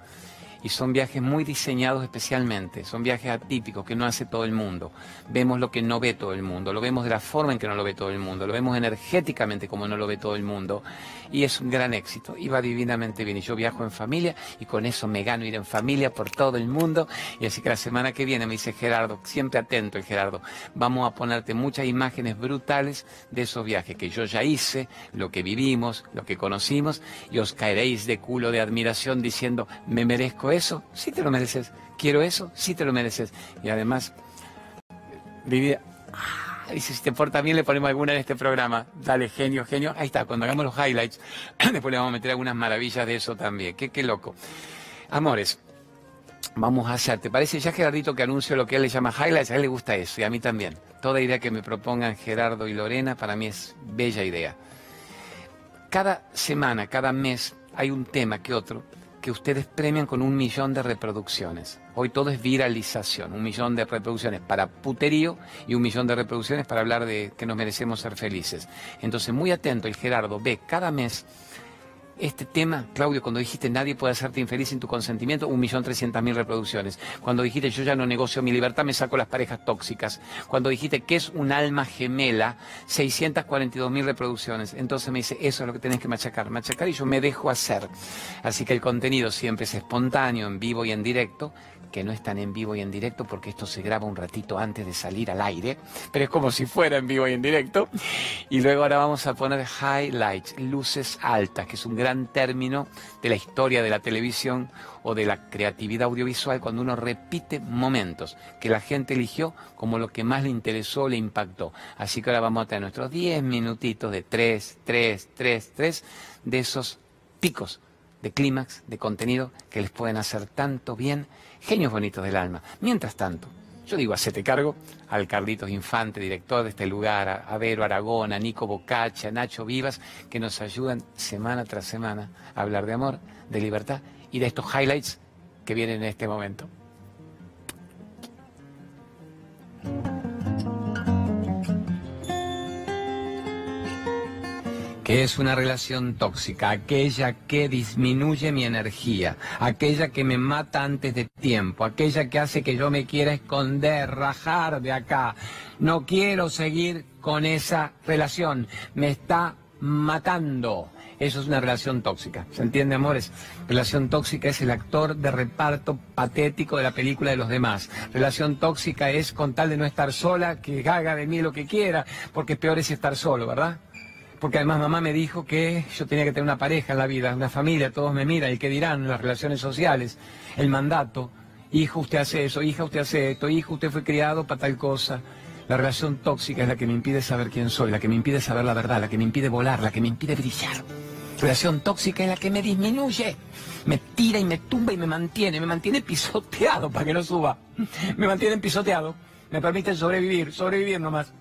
y son viajes muy diseñados especialmente, son viajes atípicos que no hace todo el mundo. Vemos lo que no ve todo el mundo, lo vemos de la forma en que no lo ve todo el mundo, lo vemos energéticamente como no lo ve todo el mundo y es un gran éxito y va divinamente bien. Y yo viajo en familia y con eso me gano ir en familia por todo el mundo y así que la semana que viene me dice Gerardo, siempre atento el Gerardo, vamos a ponerte muchas imágenes brutales de esos viajes que yo ya hice, lo que vivimos, lo que conocimos y os caeréis de culo de admiración diciendo, me merezco eso, sí te lo mereces. Quiero eso, sí te lo mereces. Y además, vivir... Ah, dice, si te porta bien le ponemos alguna en este programa. Dale, genio, genio. Ahí está, cuando hagamos los highlights, *clears throat* después le vamos a meter algunas maravillas de eso también. Qué, qué loco. Amores, vamos a hacer. ¿Te parece ya, Gerardito, que anuncio lo que él le llama highlights? A él le gusta eso y a mí también. Toda idea que me propongan Gerardo y Lorena para mí es bella idea. Cada semana, cada mes hay un tema que otro que ustedes premian con un millón de reproducciones. Hoy todo es viralización, un millón de reproducciones para puterío y un millón de reproducciones para hablar de que nos merecemos ser felices. Entonces, muy atento, el Gerardo ve cada mes este tema, Claudio, cuando dijiste nadie puede hacerte infeliz sin tu consentimiento, un millón trescientas mil reproducciones. Cuando dijiste yo ya no negocio mi libertad, me saco las parejas tóxicas. Cuando dijiste que es un alma gemela, 642 mil reproducciones. Entonces me dice, eso es lo que tenés que machacar, machacar y yo me dejo hacer. Así que el contenido siempre es espontáneo, en vivo y en directo que no están en vivo y en directo porque esto se graba un ratito antes de salir al aire, pero es como si fuera en vivo y en directo. Y luego ahora vamos a poner highlights, luces altas, que es un gran término de la historia de la televisión o de la creatividad audiovisual cuando uno repite momentos que la gente eligió como lo que más le interesó, le impactó. Así que ahora vamos a tener nuestros 10 minutitos de 3, 3, 3, 3 de esos picos de clímax, de contenido que les pueden hacer tanto bien genios bonitos del alma. Mientras tanto, yo digo, hacete cargo al Carlitos Infante, director de este lugar, a Vero Aragón, a Nico Bocacha, a Nacho Vivas, que nos ayudan semana tras semana a hablar de amor, de libertad y de estos highlights que vienen en este momento. Es una relación tóxica, aquella que disminuye mi energía, aquella que me mata antes de tiempo, aquella que hace que yo me quiera esconder, rajar de acá. No quiero seguir con esa relación, me está matando. Eso es una relación tóxica. ¿Se entiende, amores? Relación tóxica es el actor de reparto patético de la película de los demás. Relación tóxica es con tal de no estar sola, que haga de mí lo que quiera, porque peor es estar solo, ¿verdad? Porque además mamá me dijo que yo tenía que tener una pareja en la vida, una familia, todos me miran, y qué dirán las relaciones sociales, el mandato, hijo usted hace eso, hija usted hace esto, hijo usted fue criado para tal cosa. La relación tóxica es la que me impide saber quién soy, la que me impide saber la verdad, la que me impide volar, la que me impide brillar. La relación tóxica es la que me disminuye, me tira y me tumba y me mantiene, me mantiene pisoteado para que no suba. *laughs* Me mantiene pisoteado, me permite sobrevivir, sobrevivir nomás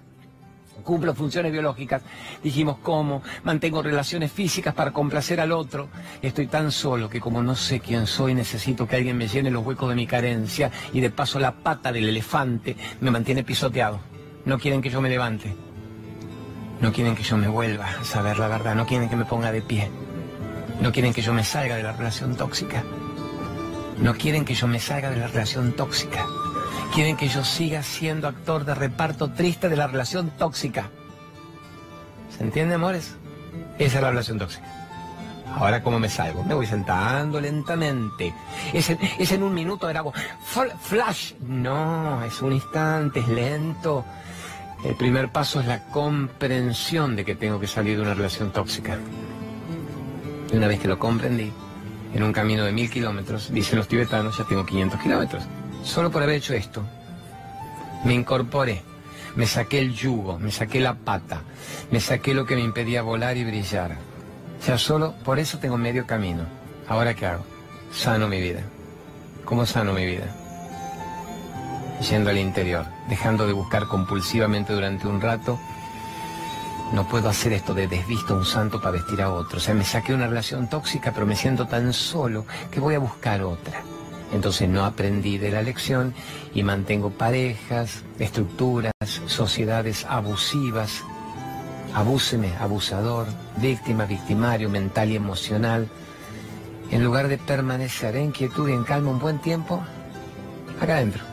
cumplo funciones biológicas. Dijimos, ¿cómo? Mantengo relaciones físicas para complacer al otro. Estoy tan solo que como no sé quién soy, necesito que alguien me llene los huecos de mi carencia y de paso la pata del elefante me mantiene pisoteado. No quieren que yo me levante. No quieren que yo me vuelva a saber la verdad. No quieren que me ponga de pie. No quieren que yo me salga de la relación tóxica. No quieren que yo me salga de la relación tóxica. Quieren que yo siga siendo actor de reparto triste de la relación tóxica. ¿Se entiende, amores? Esa es la relación tóxica. Ahora, ¿cómo me salgo? Me voy sentando lentamente. Es en, un minuto, era flash. No, es un instante, es lento. El primer paso es la comprensión de que tengo que salir de una relación tóxica. Una vez que lo comprendí, en un camino de mil kilómetros, dicen los tibetanos, ya tengo 500 kilómetros. Solo por haber hecho esto, me incorporé, me saqué el yugo, me saqué la pata, me saqué lo que me impedía volar y brillar. Ya solo por eso tengo medio camino. Ahora qué hago? Sano mi vida. ¿Cómo sano mi vida? Yendo al interior, dejando de buscar compulsivamente durante un rato. No puedo hacer esto de desvisto a un santo para vestir a otro. O sea, me saqué una relación tóxica, pero me siento tan solo que voy a buscar otra. Entonces no aprendí de la lección y mantengo parejas, estructuras, sociedades abusivas. Abúseme, abusador, víctima, victimario, mental y emocional. En lugar de permanecer en quietud y en calma un buen tiempo, acá adentro.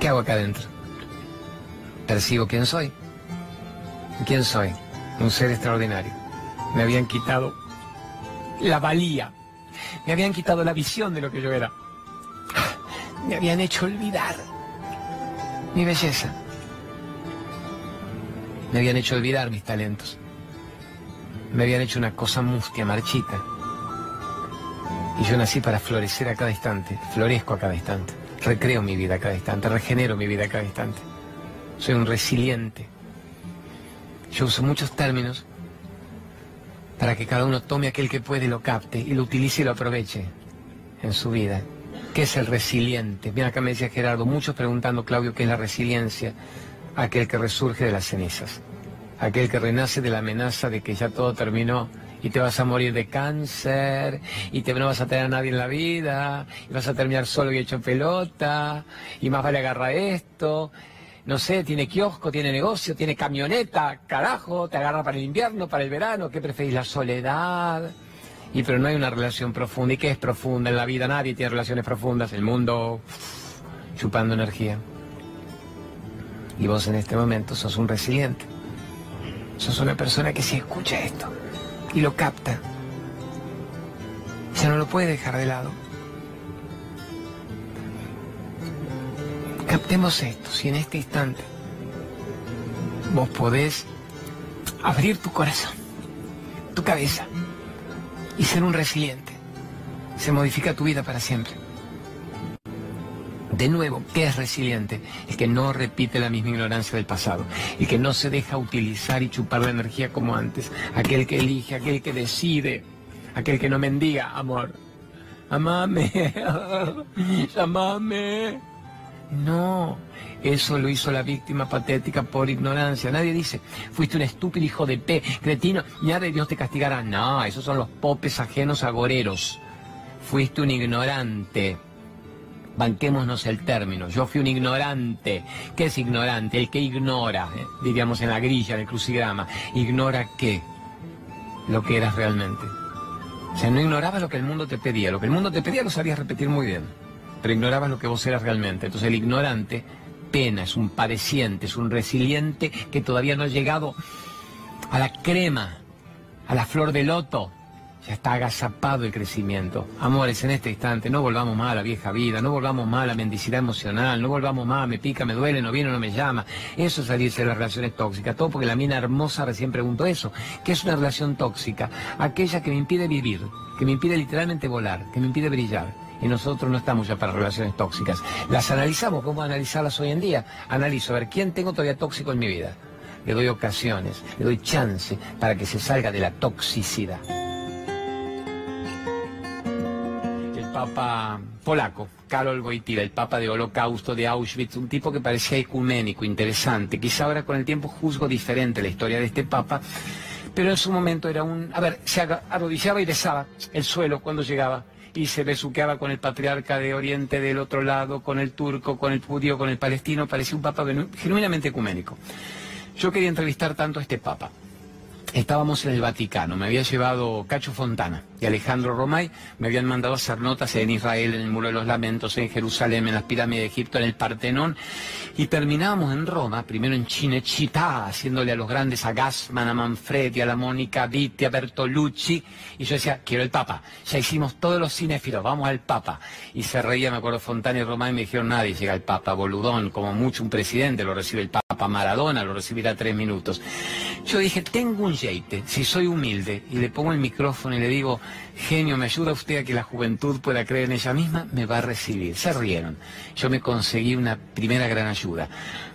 ¿Qué hago acá adentro? Percibo quién soy. ¿Quién soy? Un ser extraordinario. Me habían quitado la valía me habían quitado la visión de lo que yo era. Me habían hecho olvidar mi belleza. Me habían hecho olvidar mis talentos. Me habían hecho una cosa mustia, marchita. Y yo nací para florecer a cada instante. Florezco a cada instante. Recreo mi vida a cada instante. Regenero mi vida a cada instante. Soy un resiliente. Yo uso muchos términos para que cada uno tome aquel que puede y lo capte y lo utilice y lo aproveche en su vida. ¿Qué es el resiliente? Mira, acá me decía Gerardo, muchos preguntando, Claudio, ¿qué es la resiliencia? Aquel que resurge de las cenizas, aquel que renace de la amenaza de que ya todo terminó y te vas a morir de cáncer y te, no vas a tener a nadie en la vida y vas a terminar solo y hecho pelota y más vale agarrar esto no sé, tiene kiosco, tiene negocio, tiene camioneta, carajo, te agarra para el invierno, para el verano, ¿qué preferís? La soledad. Y pero no hay una relación profunda. ¿Y qué es profunda en la vida? Nadie tiene relaciones profundas. El mundo chupando energía. Y vos en este momento sos un resiliente. Sos una persona que si escucha esto y lo capta, ya no lo puede dejar de lado. Captemos esto, si en este instante vos podés abrir tu corazón, tu cabeza y ser un resiliente, se modifica tu vida para siempre. De nuevo, ¿qué es resiliente? El que no repite la misma ignorancia del pasado, el que no se deja utilizar y chupar la energía como antes, aquel que elige, aquel que decide, aquel que no mendiga amor. Amame, *laughs* amame. No, eso lo hizo la víctima patética por ignorancia. Nadie dice, fuiste un estúpido hijo de P, cretino, ya de Dios te castigará. No, esos son los popes ajenos agoreros. Fuiste un ignorante. Banquémonos el término. Yo fui un ignorante. ¿Qué es ignorante? El que ignora, eh, diríamos en la grilla, en el crucigrama. ¿Ignora qué? Lo que eras realmente. O sea, no ignoraba lo que el mundo te pedía. Lo que el mundo te pedía lo sabías repetir muy bien pero ignorabas lo que vos eras realmente. Entonces el ignorante pena, es un padeciente, es un resiliente que todavía no ha llegado a la crema, a la flor de loto. Ya está agazapado el crecimiento. Amores, en este instante, no volvamos más a la vieja vida, no volvamos más a la mendicidad emocional, no volvamos más, me pica, me duele, no viene, no me llama. Eso es salirse de las relaciones tóxicas. Todo porque la mina hermosa recién preguntó eso. ¿Qué es una relación tóxica? Aquella que me impide vivir, que me impide literalmente volar, que me impide brillar y nosotros no estamos ya para relaciones tóxicas. Las analizamos, ¿cómo analizarlas hoy en día? Analizo, a ver, ¿quién tengo todavía tóxico en mi vida? Le doy ocasiones, le doy chance para que se salga de la toxicidad. El Papa polaco, Karol Wojtyla, el Papa de Holocausto, de Auschwitz, un tipo que parecía ecuménico, interesante. Quizá ahora con el tiempo juzgo diferente la historia de este Papa, pero en su momento era un... A ver, se arrodillaba y besaba el suelo cuando llegaba y se besuqueaba con el patriarca de Oriente del otro lado, con el turco, con el judío, con el palestino, parecía un papa genuinamente ecuménico. Yo quería entrevistar tanto a este papa. Estábamos en el Vaticano, me había llevado Cacho Fontana y Alejandro Romay, me habían mandado a hacer notas en Israel, en el Muro de los Lamentos, en Jerusalén, en las pirámides de Egipto, en el Partenón, y terminábamos en Roma, primero en Cinecittà, haciéndole a los grandes, a Gassman, a Manfredi, a la Mónica Vitti, a Bertolucci, y yo decía, quiero el Papa, ya hicimos todos los cinéfilos, vamos al Papa. Y se reía, me acuerdo, Fontana y Romay me dijeron, nadie llega al Papa, boludón, como mucho un presidente lo recibe el Papa. Maradona lo recibirá tres minutos. Yo dije, tengo un jeite, si soy humilde, y le pongo el micrófono y le digo, genio, ¿me ayuda usted a que la juventud pueda creer en ella misma? Me va a recibir. Se rieron. Yo me conseguí una primera gran ayuda.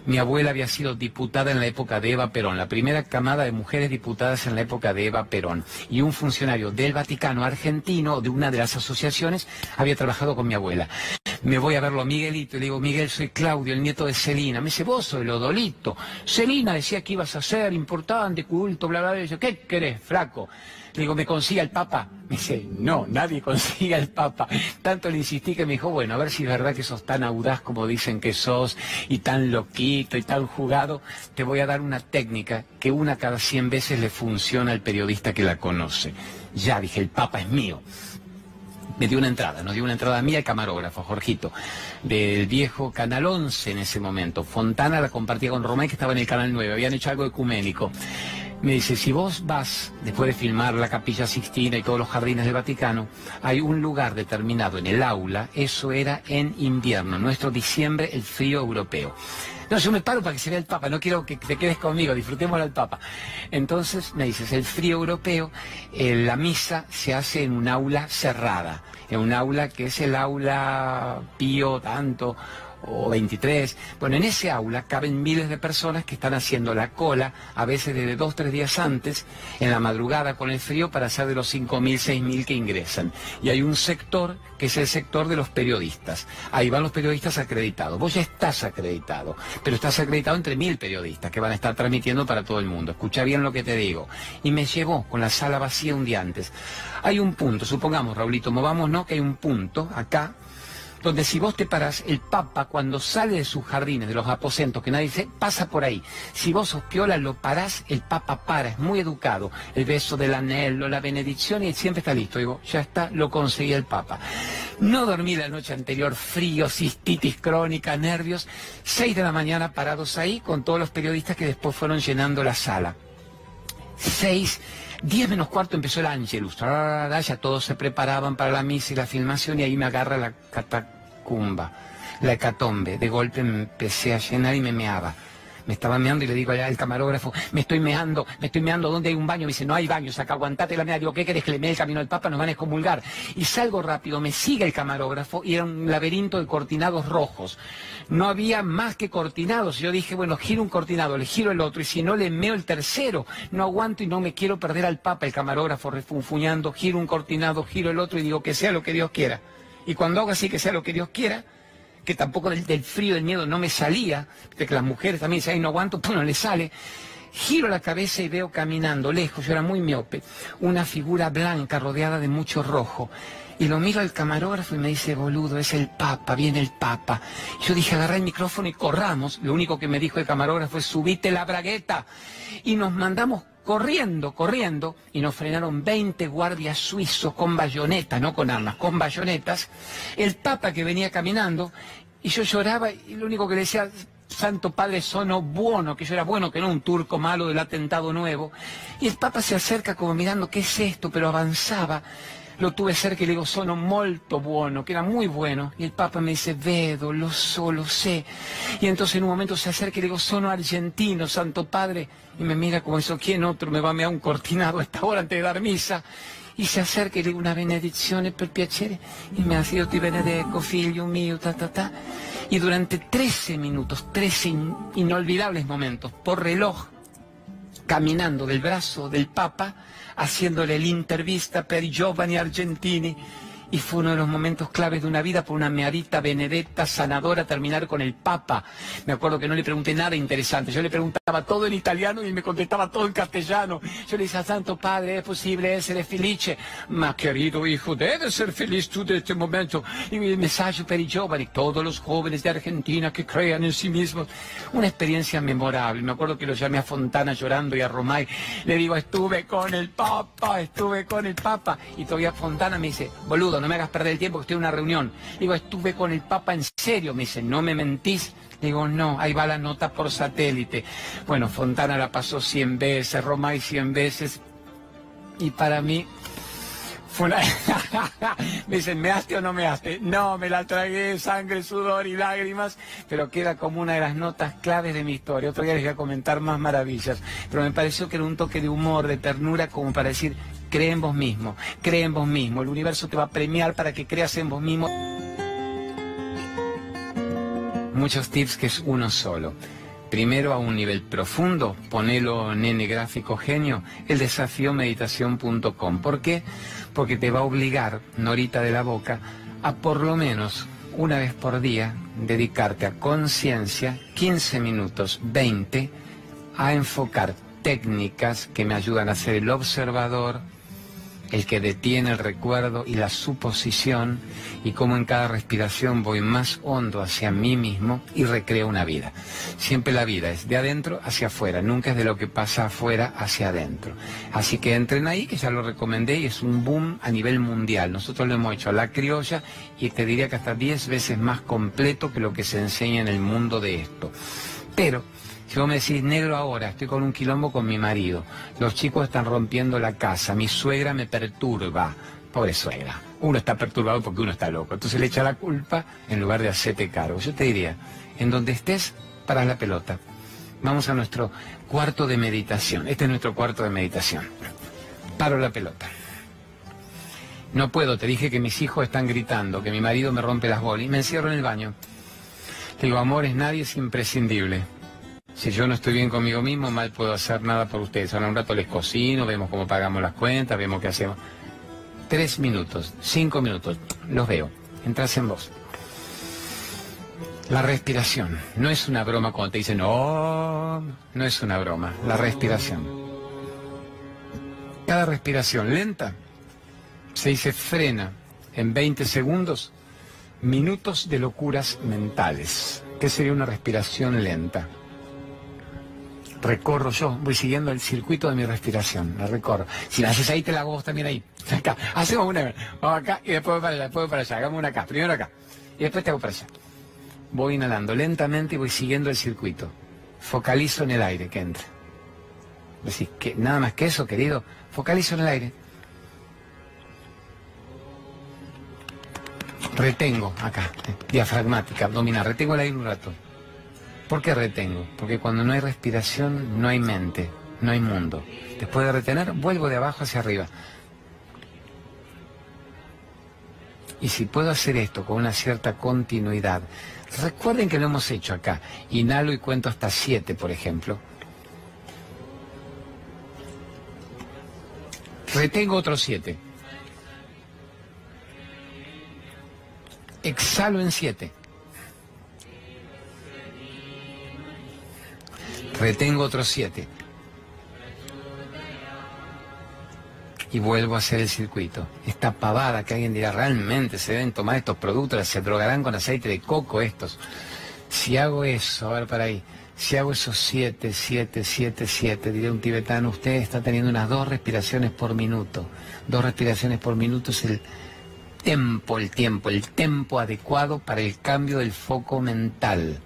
Mi abuela había sido diputada en la época de Eva Perón, la primera camada de mujeres diputadas en la época de Eva Perón. Y un funcionario del Vaticano argentino, de una de las asociaciones, había trabajado con mi abuela. Me voy a verlo a Miguelito y le digo, Miguel, soy Claudio, el nieto de Celina. Me dice, vos soy Lodolito. Celina decía que ibas a ser importante, culto, bla, bla, bla. Yo, ¿qué querés, flaco? Digo, ¿me consiga el Papa? Me dice, no, nadie *laughs* consiga el Papa. Tanto le insistí que me dijo, bueno, a ver si es verdad que sos tan audaz como dicen que sos, y tan loquito y tan jugado, te voy a dar una técnica que una cada cien veces le funciona al periodista que la conoce. Ya dije, el Papa es mío me dio una entrada, nos dio una entrada mía el camarógrafo, Jorgito, del viejo Canal 11 en ese momento. Fontana la compartía con Romay, que estaba en el Canal 9, habían hecho algo ecuménico. Me dice, si vos vas, después de filmar la Capilla Sixtina y todos los jardines del Vaticano, hay un lugar determinado en el aula, eso era en invierno, nuestro diciembre, el frío europeo. No, yo me paro para que se vea el Papa, no quiero que te quedes conmigo, disfrutemos al Papa. Entonces me dices, el frío europeo, eh, la misa se hace en un aula cerrada, en un aula que es el aula pío tanto o 23. Bueno, en ese aula caben miles de personas que están haciendo la cola, a veces desde dos, tres días antes, en la madrugada con el frío, para hacer de los 5.000, 6.000 que ingresan. Y hay un sector que es el sector de los periodistas. Ahí van los periodistas acreditados. Vos ya estás acreditado, pero estás acreditado entre mil periodistas que van a estar transmitiendo para todo el mundo. Escucha bien lo que te digo. Y me llevó con la sala vacía un día antes. Hay un punto, supongamos, Raulito, movámonos que hay un punto acá donde si vos te parás, el Papa cuando sale de sus jardines, de los aposentos, que nadie dice, pasa por ahí. Si vos sos piola, lo parás, el Papa para, es muy educado. El beso del anhelo, la benedicción y siempre está listo. Digo, ya está, lo conseguí el Papa. No dormí la noche anterior, frío, cistitis crónica, nervios. Seis de la mañana parados ahí con todos los periodistas que después fueron llenando la sala. Seis, diez menos cuarto empezó el Angelus. Ya todos se preparaban para la misa y la filmación y ahí me agarra la catacumba, la hecatombe. De golpe empecé a llenar y me meaba me estaba meando y le digo allá al camarógrafo, me estoy meando, me estoy meando, ¿dónde hay un baño? Me dice, no hay baño, saca, aguantate la mea. Digo, ¿qué querés que le mee el camino al Papa? Nos van a excomulgar. Y salgo rápido, me sigue el camarógrafo y era un laberinto de cortinados rojos. No había más que cortinados. Yo dije, bueno, giro un cortinado, le giro el otro y si no le meo el tercero, no aguanto y no me quiero perder al Papa. El camarógrafo refunfuñando, giro un cortinado, giro el otro y digo, que sea lo que Dios quiera. Y cuando hago así, que sea lo que Dios quiera, que tampoco del, frío, del miedo no me salía, de que las mujeres también dicen, ay, no aguanto, *laughs* pues no le sale. Giro la cabeza y veo caminando lejos, yo era muy miope, una figura blanca rodeada de mucho rojo. Y lo miro al camarógrafo y me dice, boludo, es el Papa, viene el Papa. Yo dije, agarré el micrófono y corramos. Lo único que me dijo el camarógrafo es, subite la bragueta. Y nos mandamos corriendo, corriendo, y nos frenaron 20 guardias suizos con bayoneta, no con armas, con bayonetas, el Papa que venía caminando, y yo lloraba, y lo único que le decía, Santo Padre sono bueno, que yo era bueno, que no un turco malo del atentado nuevo, y el Papa se acerca como mirando, ¿qué es esto? Pero avanzaba, lo tuve cerca y le digo, sono molto bueno, que era muy bueno. Y el Papa me dice, vedo, lo so, lo sé. Y entonces en un momento se acerca y le digo, sono argentino, Santo Padre. Y me mira como eso, ¿quién otro me va a mear un cortinado a esta hora antes de dar misa? Y se acerca y le digo una benedizione per piacere. Y me hace, io ti benedico, figlio mio, ta, ta, ta. Y durante 13 minutos, 13 inolvidables momentos, por reloj, caminando del brazo del Papa, haciéndole el intervista per giovani argentini y fue uno de los momentos claves de una vida por una meadita benedetta sanadora terminar con el Papa. Me acuerdo que no le pregunté nada interesante, yo le preguntaba todo en italiano y me contestaba todo en castellano. Yo le decía, Santo Padre, ¿es posible ser felice? Ma querido hijo, debe ser feliz tú de este momento. Y el mensaje para i giovani, todos los jóvenes de Argentina que crean en sí mismos. Una experiencia memorable. Me acuerdo que lo llamé a Fontana llorando y a Romay. Le digo, estuve con el Papa, estuve con el Papa. Y todavía Fontana me dice, boludo, no me hagas perder el tiempo que estoy en una reunión. Digo, estuve con el Papa en serio. Me dice, ¿no me mentís? Digo, no, ahí va la nota por satélite. Bueno, Fontana la pasó 100 veces, Romay 100 veces. Y para mí fue una... *laughs* me dicen, ¿me haste o no me haste? No, me la tragué, sangre, sudor y lágrimas, pero queda como una de las notas claves de mi historia. Otro día les voy a comentar más maravillas, pero me pareció que era un toque de humor, de ternura, como para decir, cree en vos mismo, cree en vos mismo, el universo te va a premiar para que creas en vos mismo. Muchos tips que es uno solo. Primero a un nivel profundo, ponelo nene gráfico genio, el desafío meditación.com. ¿Por qué? Porque te va a obligar, Norita de la Boca, a por lo menos una vez por día dedicarte a conciencia, 15 minutos, 20, a enfocar técnicas que me ayudan a ser el observador, el que detiene el recuerdo y la suposición y cómo en cada respiración voy más hondo hacia mí mismo y recreo una vida. Siempre la vida es de adentro hacia afuera, nunca es de lo que pasa afuera hacia adentro. Así que entren ahí, que ya lo recomendé y es un boom a nivel mundial. Nosotros lo hemos hecho a la criolla y te diría que hasta 10 veces más completo que lo que se enseña en el mundo de esto. Pero si vos me decís, negro ahora, estoy con un quilombo con mi marido, los chicos están rompiendo la casa, mi suegra me perturba, pobre suegra, uno está perturbado porque uno está loco, entonces le echa la culpa en lugar de hacerte cargo. Yo te diría, en donde estés, para la pelota. Vamos a nuestro cuarto de meditación, este es nuestro cuarto de meditación. Paro la pelota. No puedo, te dije que mis hijos están gritando, que mi marido me rompe las bolas y me encierro en el baño. Le digo, amores, nadie es imprescindible. Si yo no estoy bien conmigo mismo, mal puedo hacer nada por ustedes. Ahora un rato les cocino, vemos cómo pagamos las cuentas, vemos qué hacemos. Tres minutos, cinco minutos, los veo. Entras en vos. La respiración. No es una broma cuando te dicen, no, no es una broma. La respiración. Cada respiración lenta se dice frena en 20 segundos Minutos de locuras mentales. ¿Qué sería una respiración lenta? Recorro yo, voy siguiendo el circuito de mi respiración, la recorro. Si la haces ahí, te la hago vos también ahí. *laughs* Acá. Hacemos una, vamos acá y después para allá, después para allá. Hagamos una acá, primero acá. Y después te hago para allá. Voy inhalando lentamente y voy siguiendo el circuito. Focalizo en el aire que entra. Decís, que nada más que eso, querido. Focalizo en el aire. Retengo acá, eh, diafragmática, abdominal, retengo el aire un rato. ¿Por qué retengo? Porque cuando no hay respiración no hay mente, no hay mundo. Después de retener, vuelvo de abajo hacia arriba. Y si puedo hacer esto con una cierta continuidad, recuerden que lo hemos hecho acá. Inhalo y cuento hasta siete, por ejemplo. Retengo otros siete. Exhalo en siete. Retengo otros siete. Y vuelvo a hacer el circuito. Esta pavada que alguien dirá, realmente se deben tomar estos productos, se drogarán con aceite de coco estos. Si hago eso, a ver para ahí, si hago esos siete, siete, siete, siete, diré un tibetano, usted está teniendo unas dos respiraciones por minuto. Dos respiraciones por minuto es el tempo, el tiempo, el tempo adecuado para el cambio del foco mental.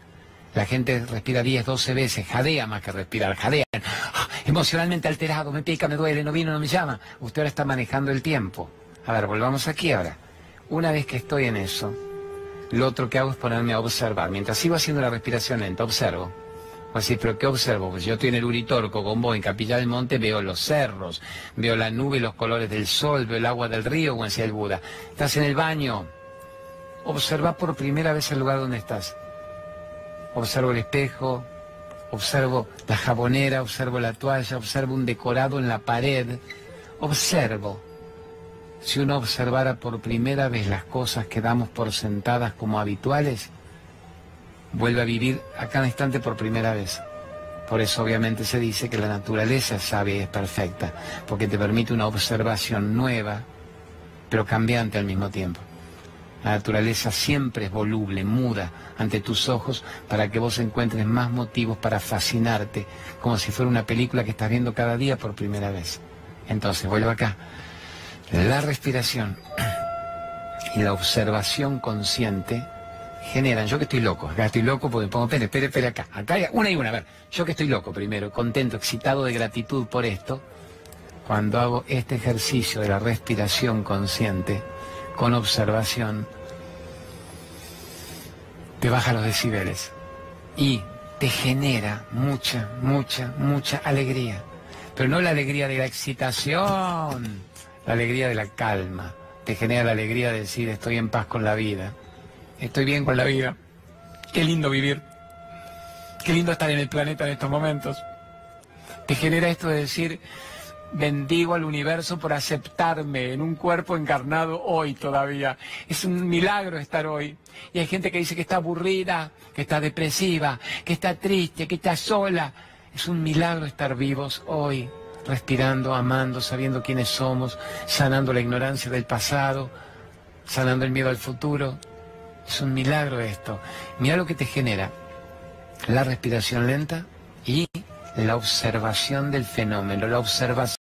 La gente respira 10, 12 veces, jadea más que respirar, jadean. Ah, *gasps* emocionalmente alterado, me pica, me duele, no vino, no me llama. Usted ahora está manejando el tiempo. A ver, volvamos aquí ahora. Una vez que estoy en eso, lo otro que hago es ponerme a observar. Mientras sigo haciendo la respiración lenta, observo. Pues sí, pero ¿qué observo? Pues yo estoy en el Uritorco con vos, en Capilla del Monte, veo los cerros, veo la nube, los colores del sol, veo el agua del río, como decía el Buda. Estás en el baño. Observa por primera vez el lugar donde estás observo el espejo, observo la jabonera, observo la toalla, observo un decorado en la pared, observo. Si uno observara por primera vez las cosas que damos por sentadas como habituales, vuelve a vivir a cada instante por primera vez. Por eso obviamente se dice que la naturaleza sabia y es perfecta, porque te permite una observación nueva, pero cambiante al mismo tiempo. La naturaleza siempre es voluble, muda ante tus ojos para que vos encuentres más motivos para fascinarte, como si fuera una película que estás viendo cada día por primera vez. Entonces, vuelvo acá. La respiración y la observación consciente generan, yo que estoy loco, acá estoy loco porque pongo, espere, espere, espere acá, acá hay una y una, a ver, yo que estoy loco primero, contento, excitado de gratitud por esto, cuando hago este ejercicio de la respiración consciente, con observación, te baja los decibeles y te genera mucha, mucha, mucha alegría. Pero no la alegría de la excitación, la alegría de la calma. Te genera la alegría de decir estoy en paz con la vida, estoy bien con la vida. Qué lindo vivir, qué lindo estar en el planeta en estos momentos. Te genera esto de decir bendigo al universo por aceptarme en un cuerpo encarnado hoy todavía. Es un milagro estar hoy. Y hay gente que dice que está aburrida, que está depresiva, que está triste, que está sola. Es un milagro estar vivos hoy, respirando, amando, sabiendo quiénes somos, sanando la ignorancia del pasado, sanando el miedo al futuro. Es un milagro esto. Mira lo que te genera. La respiración lenta y la observación del fenómeno, la observación